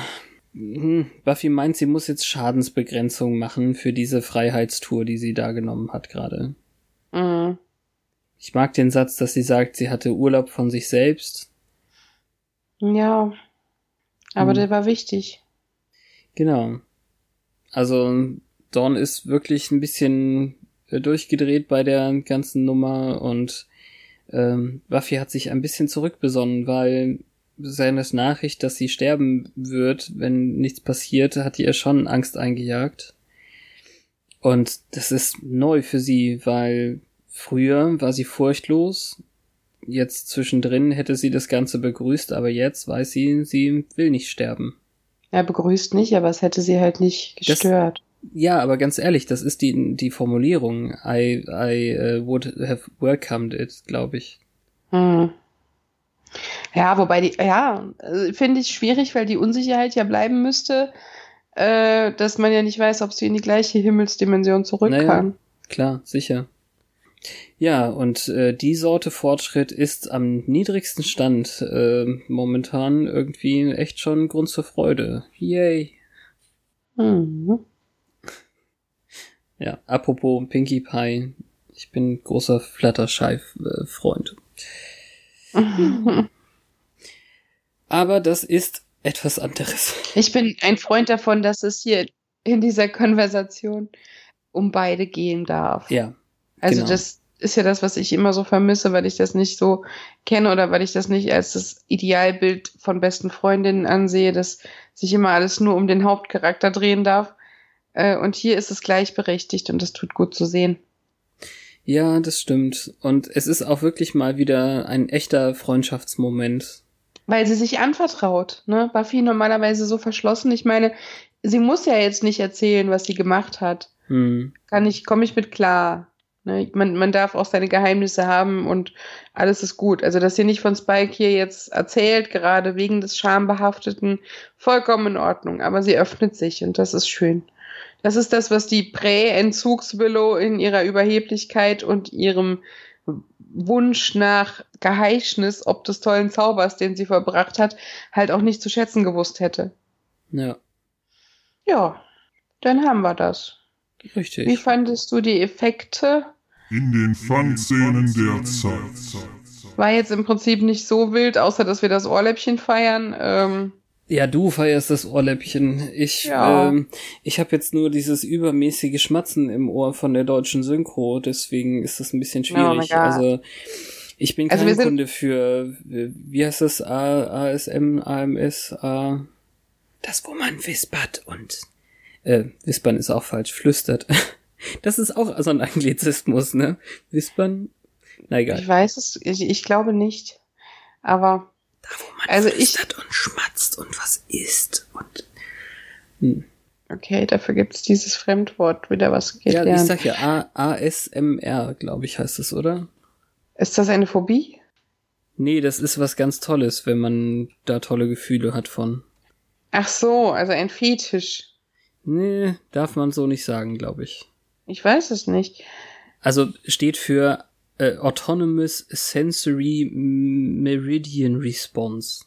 hm, Buffy meint, sie muss jetzt Schadensbegrenzung machen für diese Freiheitstour, die sie da genommen hat gerade. Mhm. Ich mag den Satz, dass sie sagt, sie hatte Urlaub von sich selbst. Ja, aber Mhm. der war wichtig. Genau. Also Dawn ist wirklich ein bisschen durchgedreht bei der ganzen Nummer und ähm, Buffy hat sich ein bisschen zurückbesonnen, weil seines Nachricht, dass sie sterben wird, wenn nichts passiert, hat ihr schon Angst eingejagt. Und das ist neu für sie, weil früher war sie furchtlos. Jetzt zwischendrin hätte sie das Ganze begrüßt, aber jetzt weiß sie, sie will nicht sterben. Er begrüßt nicht, aber es hätte sie halt nicht gestört. Ja, aber ganz ehrlich, das ist die, die Formulierung. I, I uh, would have welcomed it, glaube ich. Hm. Ja, wobei die, ja, also finde ich schwierig, weil die Unsicherheit ja bleiben müsste, äh, dass man ja nicht weiß, ob sie in die gleiche Himmelsdimension zurück Naja. kann. Klar, sicher. Ja, und äh, die Sorte Fortschritt ist am niedrigsten Stand äh, momentan irgendwie echt schon Grund zur Freude. Yay. Mhm. Ja, apropos Pinkie Pie, ich bin großer Fluttershy-Freund. Aber das ist etwas anderes. Ich bin ein Freund davon, dass es hier in dieser Konversation um beide gehen darf. Ja, Also genau. das ist ja das, was ich immer so vermisse, weil ich das nicht so kenne oder weil ich das nicht als das Idealbild von besten Freundinnen ansehe, dass sich immer alles nur um den Hauptcharakter drehen darf. Äh, Und hier ist es gleichberechtigt und das tut gut zu sehen. Ja, das stimmt. Und es ist auch wirklich mal wieder ein echter Freundschaftsmoment. Weil sie sich anvertraut. Ne? Buffy normalerweise so verschlossen. Ich meine, sie muss ja jetzt nicht erzählen, was sie gemacht hat. Hm. Kann ich, komme ich mit klar. Ne? Man, man darf auch seine Geheimnisse haben und alles ist gut. Also, dass sie nicht von Spike hier jetzt erzählt, gerade wegen des Schambehafteten, vollkommen in Ordnung. Aber sie öffnet sich und das ist schön. Das ist das, was die Prä-Entzugs-Willow in ihrer Überheblichkeit und ihrem Wunsch nach Geheischnis ob des tollen Zaubers, den sie verbracht hat, halt auch nicht zu schätzen gewusst hätte. Ja, Ja, dann haben wir das. richtig. Wie fandest du die Effekte? In den Fun-Szenen der Zeit. War jetzt im Prinzip nicht so wild, außer dass wir das Ohrläppchen feiern. Ähm, Ja, du feierst das Ohrläppchen. Ich, Ja. ähm, ich habe jetzt nur dieses übermäßige Schmatzen im Ohr von der deutschen Synchro, deswegen ist das ein bisschen Oh schwierig. God. also ich bin Also kein Kunde für, wie heißt das, A, ASM, AMS, A, das, wo man wispert und, äh, wispern ist auch falsch, flüstert. Das ist auch so ein Anglizismus, ne? Wispern? Na egal. ich weiß es, ich, ich glaube nicht. Aber Da, wo man Also ich- und schmatzt und was isst und Hm. okay, dafür gibt es dieses Fremdwort wieder was Ja, gelernt. ich sag ja A ASMR, glaube ich, heißt es, oder? Ist das eine Phobie? Nee, das ist was ganz Tolles, wenn man da tolle Gefühle hat von. Ach so, also ein Fetisch. Nee, darf man so nicht sagen, glaube ich. Ich weiß es nicht. Also steht für äh, Autonomous Sensory Meridian Response.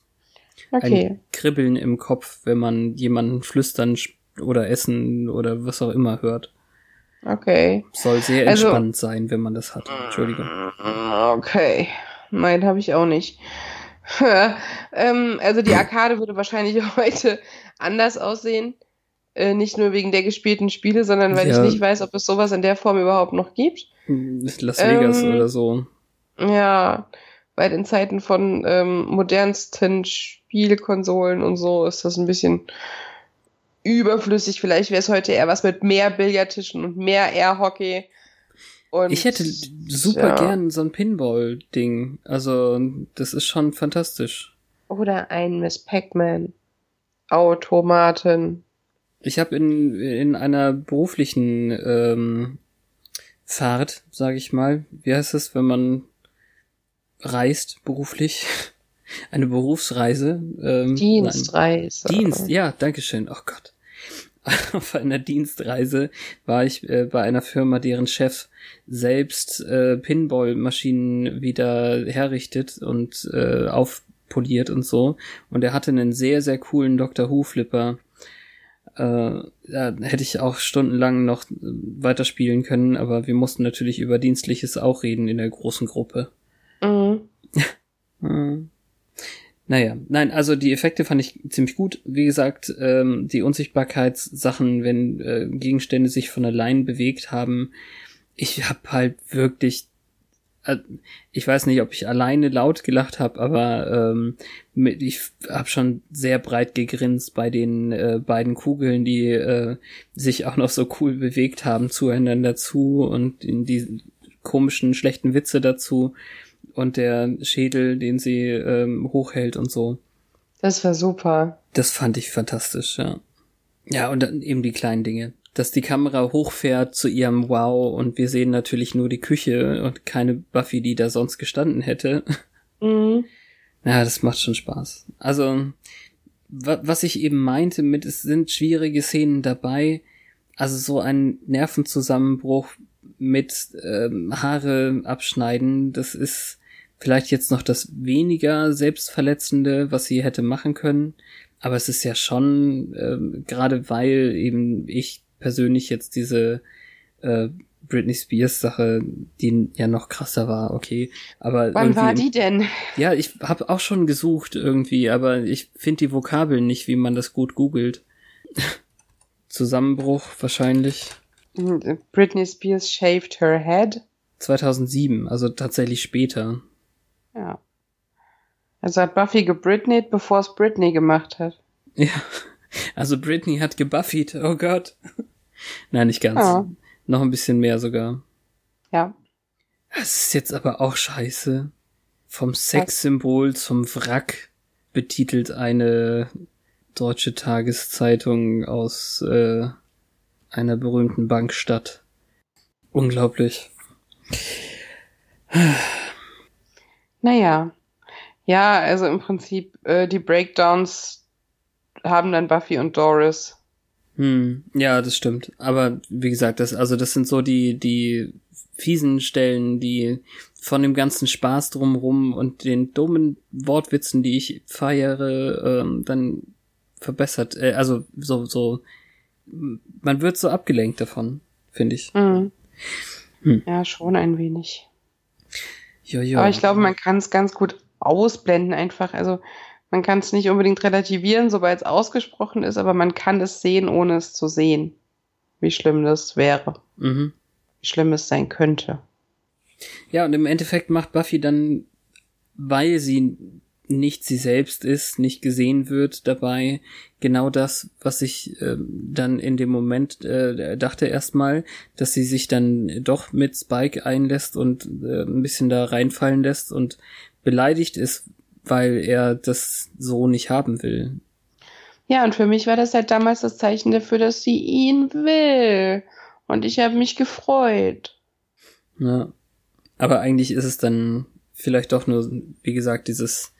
Okay. Ein Kribbeln im Kopf, wenn man jemanden flüstern oder essen oder was auch immer hört. Okay. Soll sehr Also- entspannt sein, wenn man das hat. Entschuldigung. Okay. Nein, habe ich auch nicht. ähm, also die Arkade würde wahrscheinlich heute anders aussehen. Äh, nicht nur wegen der gespielten Spiele, sondern weil Ja. ich nicht weiß, ob es sowas in der Form überhaupt noch gibt. Las Vegas Ähm, oder so. Ja, weil in Zeiten von ähm, modernsten Spielkonsolen und so ist das ein bisschen überflüssig. Vielleicht wäre es heute eher was mit mehr Billardtischen und mehr Airhockey. Und, Ich hätte super ja. gern so ein Pinball-Ding. Also, das ist schon fantastisch. Oder ein Miss Pac-Man. Automaten. Ich habe in, in einer beruflichen ähm, Fahrt, sage ich mal, wie heißt es, wenn man reist beruflich? Eine Berufsreise. Ähm, Dienstreise. Nein. Dienst, ja, danke schön. Oh Gott. auf einer Dienstreise war ich äh, bei einer Firma, deren Chef selbst äh, Pinball-Maschinen wieder herrichtet und äh, aufpoliert und so. Und er hatte einen sehr, sehr coolen Dr. Who-Flipper. Äh, da hätte ich auch stundenlang noch weiterspielen können, aber wir mussten natürlich über Dienstliches auch reden in der großen Gruppe. Mhm. Naja, nein, also die Effekte fand ich ziemlich gut. Wie gesagt, ähm, die Unsichtbarkeitssachen, wenn äh, Gegenstände sich von allein bewegt haben, ich habe halt wirklich, äh, ich weiß nicht, ob ich alleine laut gelacht habe, aber ähm, mit, ich habe schon sehr breit gegrinst bei den äh, beiden Kugeln, die äh, sich auch noch so cool bewegt haben zueinander zu und in die komischen schlechten Witze dazu und der Schädel, den sie ähm, hochhält und so. Das war super. Das fand ich fantastisch, ja. Ja, und dann eben die kleinen Dinge. Dass die Kamera hochfährt zu ihrem Wow und wir sehen natürlich nur die Küche und keine Buffy, die da sonst gestanden hätte. Mhm. Ja, das macht schon Spaß. Also, wa was ich eben meinte mit, es sind schwierige Szenen dabei. Also so ein Nervenzusammenbruch mit ähm, Haare abschneiden, das ist vielleicht jetzt noch das weniger selbstverletzende, was sie hätte machen können. Aber es ist ja schon, ähm, gerade weil eben ich persönlich jetzt diese äh, Britney Spears Sache, die ja noch krasser war, okay. Aber wann war die denn? Ja, ich habe auch schon gesucht irgendwie, aber ich finde die Vokabeln nicht, wie man das gut googelt. Zusammenbruch wahrscheinlich. Britney Spears shaved her head. 2007, also tatsächlich später. Ja. Also hat Buffy gebritneyt, bevor es Britney gemacht hat. Ja. Also Britney hat gebuffied, oh Gott. Nein, nicht ganz. Ja. Noch ein bisschen mehr sogar. Ja. Das ist jetzt aber auch scheiße. Vom Sexsymbol zum Wrack betitelt eine deutsche Tageszeitung aus äh, einer berühmten Bankstadt. Unglaublich. Naja. Ja, also im Prinzip, äh, die Breakdowns haben dann Buffy und Doris. Hm, ja, das stimmt. Aber wie gesagt, das, also das sind so die, die fiesen Stellen, die von dem ganzen Spaß drumrum und den dummen Wortwitzen, die ich feiere, ähm, dann verbessert, äh, also so, so, man wird so abgelenkt davon, finde ich. Mhm. Hm. Ja, schon ein wenig. Ja, ja. Aber ich glaube, man kann es ganz gut ausblenden einfach. Also man kann es nicht unbedingt relativieren, sobald es ausgesprochen ist, aber man kann es sehen, ohne es zu sehen. Wie schlimm das wäre. Mhm. Wie schlimm es sein könnte. Ja, und im Endeffekt macht Buffy dann, weil sie nicht sie selbst ist, nicht gesehen wird dabei. Genau das, was ich äh, dann in dem Moment äh, dachte erstmal, dass sie sich dann doch mit Spike einlässt und äh, ein bisschen da reinfallen lässt und beleidigt ist, weil er das so nicht haben will. Ja, und für mich war das halt damals das Zeichen dafür, dass sie ihn will. Und ich habe mich gefreut. Ja. Aber eigentlich ist es dann vielleicht doch nur, wie gesagt, dieses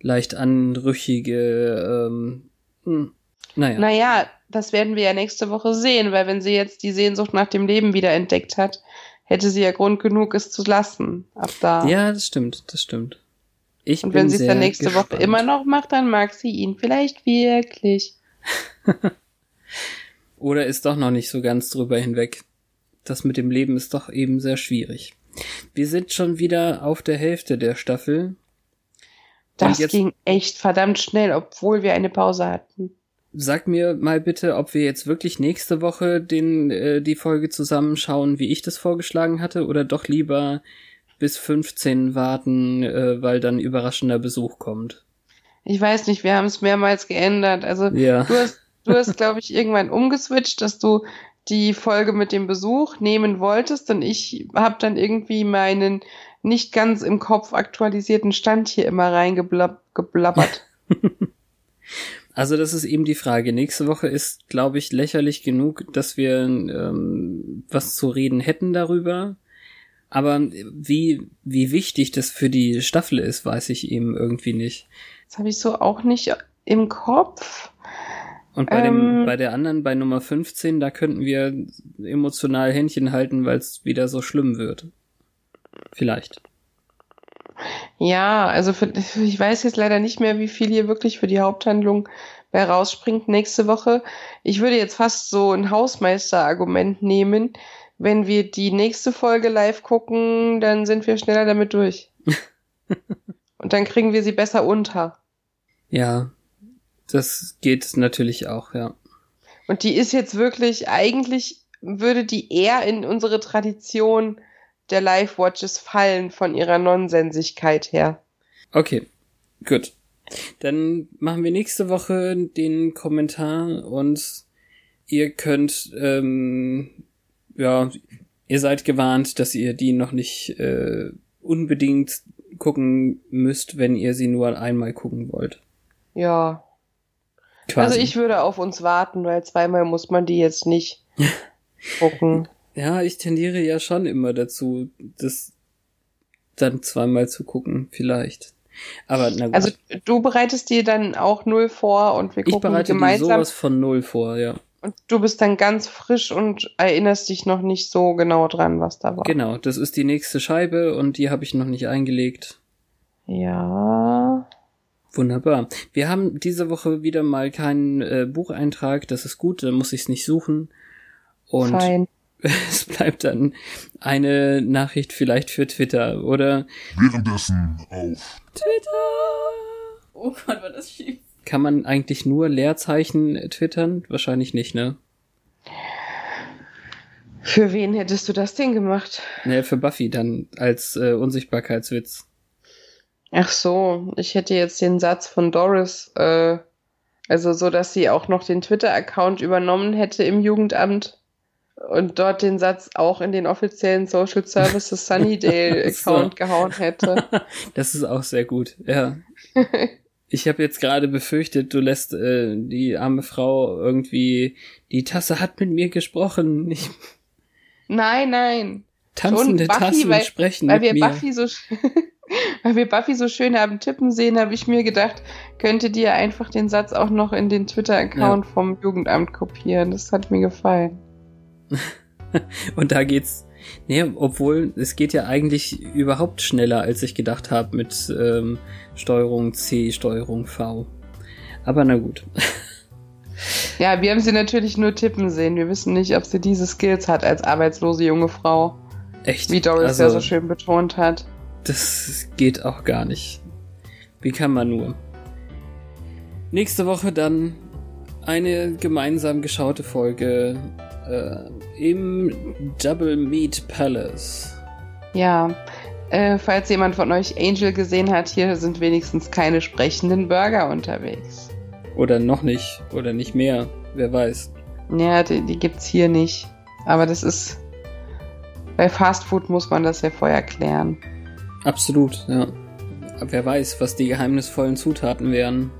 leicht anrüchige, ähm, hm, naja. Naja, das werden wir ja nächste Woche sehen, weil wenn sie jetzt die Sehnsucht nach dem Leben wieder entdeckt hat, hätte sie ja Grund genug, es zu lassen. Ab da. Ja, das stimmt, das stimmt. Ich Und wenn sie es dann nächste gespannt. Woche immer noch macht, dann mag sie ihn vielleicht wirklich. Oder ist doch noch nicht so ganz drüber hinweg. Das mit dem Leben ist doch eben sehr schwierig. Wir sind schon wieder auf der Hälfte der Staffel. Das ging echt verdammt schnell, obwohl wir eine Pause hatten. Sag mir mal bitte, ob wir jetzt wirklich nächste Woche den, äh, die Folge zusammenschauen, wie ich das vorgeschlagen hatte, oder doch lieber bis 15 warten, äh, weil dann überraschender Besuch kommt. Ich weiß nicht, wir haben es mehrmals geändert. Also ja. du hast, du hast, glaube ich, irgendwann umgeswitcht, dass du die Folge mit dem Besuch nehmen wolltest und ich habe dann irgendwie meinen nicht ganz im Kopf aktualisierten Stand hier immer reingeblabbert. Also das ist eben die Frage. Nächste Woche ist, glaube ich, lächerlich genug, dass wir ähm, was zu reden hätten darüber. Aber wie, wie wichtig das für die Staffel ist, weiß ich eben irgendwie nicht. Das habe ich so auch nicht im Kopf. Und bei, dem, bei der anderen, bei Nummer 15, da könnten wir emotional Händchen halten, weil es wieder so schlimm wird. Vielleicht. Ja, also für, ich weiß jetzt leider nicht mehr, wie viel hier wirklich für die Haupthandlung bei rausspringt nächste Woche. Ich würde jetzt fast so ein Hausmeister-Argument nehmen. Wenn wir die nächste Folge live gucken, dann sind wir schneller damit durch. Und dann kriegen wir sie besser unter. Ja, das geht natürlich auch, ja. Und die ist jetzt wirklich, eigentlich würde die eher in unsere Tradition der Live-Watches fallen von ihrer Nonsensigkeit her. Okay, gut. Dann machen wir nächste Woche den Kommentar und ihr könnt, ähm, ja, ihr seid gewarnt, dass ihr die noch nicht äh, unbedingt gucken müsst, wenn ihr sie nur einmal gucken wollt. Ja. Quasi. Also ich würde auf uns warten, weil zweimal muss man die jetzt nicht gucken. Ja, ich tendiere ja schon immer dazu, das dann zweimal zu gucken, vielleicht. Aber na gut. Also du bereitest dir dann auch null vor und wir gucken ich bereite gemeinsam. Dir sowas von null vor, ja. Und du bist dann ganz frisch und erinnerst dich noch nicht so genau dran, was da war. Genau, das ist die nächste Scheibe und die habe ich noch nicht eingelegt. Ja. Wunderbar. Wir haben diese Woche wieder mal keinen äh, Bucheintrag, das ist gut, dann muss ich es nicht suchen. Und Fein. es bleibt dann eine Nachricht vielleicht für Twitter oder währenddessen auf Twitter. Oh Gott, war das schief. Kann man eigentlich nur Leerzeichen twittern? Wahrscheinlich nicht, ne? Für wen hättest du das denn gemacht? Ne, für Buffy dann als äh, Unsichtbarkeitswitz. Ach so, ich hätte jetzt den Satz von Doris, äh, also so, dass sie auch noch den Twitter-Account übernommen hätte im Jugendamt und dort den Satz auch in den offiziellen Social Services Sunnydale-Account so. gehauen hätte. Das ist auch sehr gut, ja. Ich habe jetzt gerade befürchtet, du lässt äh, die arme Frau irgendwie, die Tasse hat mit mir gesprochen. Ich nein, nein. Tanzende Buffy, Tassen weil, sprechen weil wir mir. Buffy so weil wir Buffy so schön haben tippen sehen, habe ich mir gedacht, könnte dir einfach den Satz auch noch in den Twitter-Account ja. vom Jugendamt kopieren. Das hat mir gefallen. Und da geht's, nee, obwohl es geht ja eigentlich überhaupt schneller, als ich gedacht habe mit ähm, Steuerung C, Steuerung V. Aber na gut. Ja, wir haben sie natürlich nur tippen sehen. Wir wissen nicht, ob sie diese Skills hat als arbeitslose junge Frau. Echt? Wie Doris also, ja so schön betont hat. Das geht auch gar nicht. Wie kann man nur? Nächste Woche dann eine gemeinsam geschaute Folge äh, im Double Meat Palace. Ja, äh, falls jemand von euch Angel gesehen hat, hier sind wenigstens keine sprechenden Burger unterwegs. Oder noch nicht, oder nicht mehr, wer weiß. Ja, die, die gibt's hier nicht. Aber das ist. Bei Fastfood muss man das ja vorher klären. Absolut, ja. Aber wer weiß, was die geheimnisvollen Zutaten wären.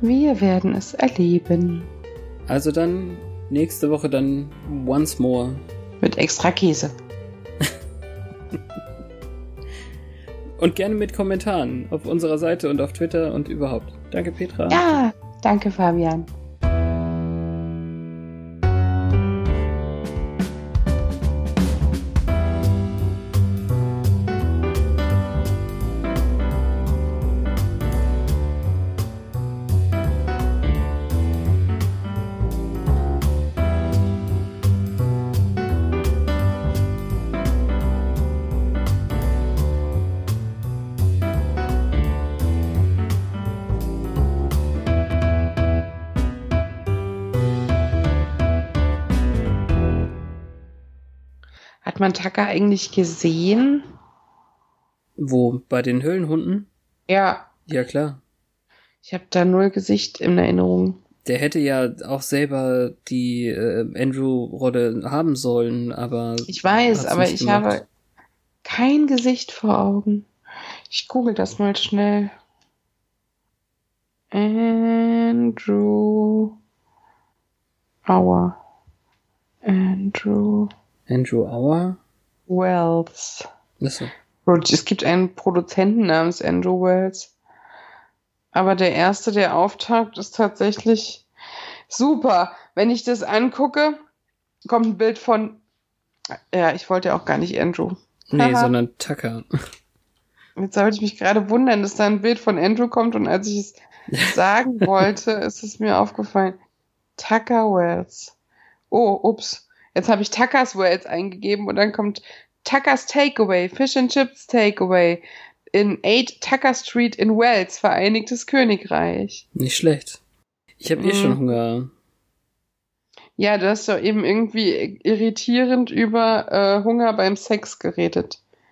Wir werden es erleben. Also dann nächste Woche dann once more. Mit extra Käse. und gerne mit Kommentaren auf unserer Seite und auf Twitter und überhaupt. Danke, Petra. Ja, danke, Fabian. Man Tucker eigentlich gesehen? Wo? Bei den Höhlenhunden? Ja. Ja, klar. Ich habe da null Gesicht in Erinnerung. Der hätte ja auch selber die äh, Andrew-Rolle haben sollen, aber. Ich weiß, aber ich gemacht. habe kein Gesicht vor Augen. Ich google das mal schnell. Andrew Auer. Andrew Andrew Auer? Wells. Achso. Es gibt einen Produzenten namens Andrew Wells. Aber der erste, der auftaucht, ist tatsächlich Super. Wenn ich das angucke, kommt ein Bild von. Ja, ich wollte ja auch gar nicht Andrew. Nee, sondern Tucker. Jetzt sollte ich mich gerade wundern, dass da ein Bild von Andrew kommt und als ich es sagen wollte, ist es mir aufgefallen. Tucker Wells. Oh, ups. Jetzt habe ich Tuckers Wells eingegeben und dann kommt Tuckers Takeaway, Fish and Chips Takeaway in 8 Tucker Street in Wells, Vereinigtes Königreich. Nicht schlecht. Ich habe eh schon Hunger. Ja, du hast doch eben irgendwie irritierend über äh, Hunger beim Sex geredet.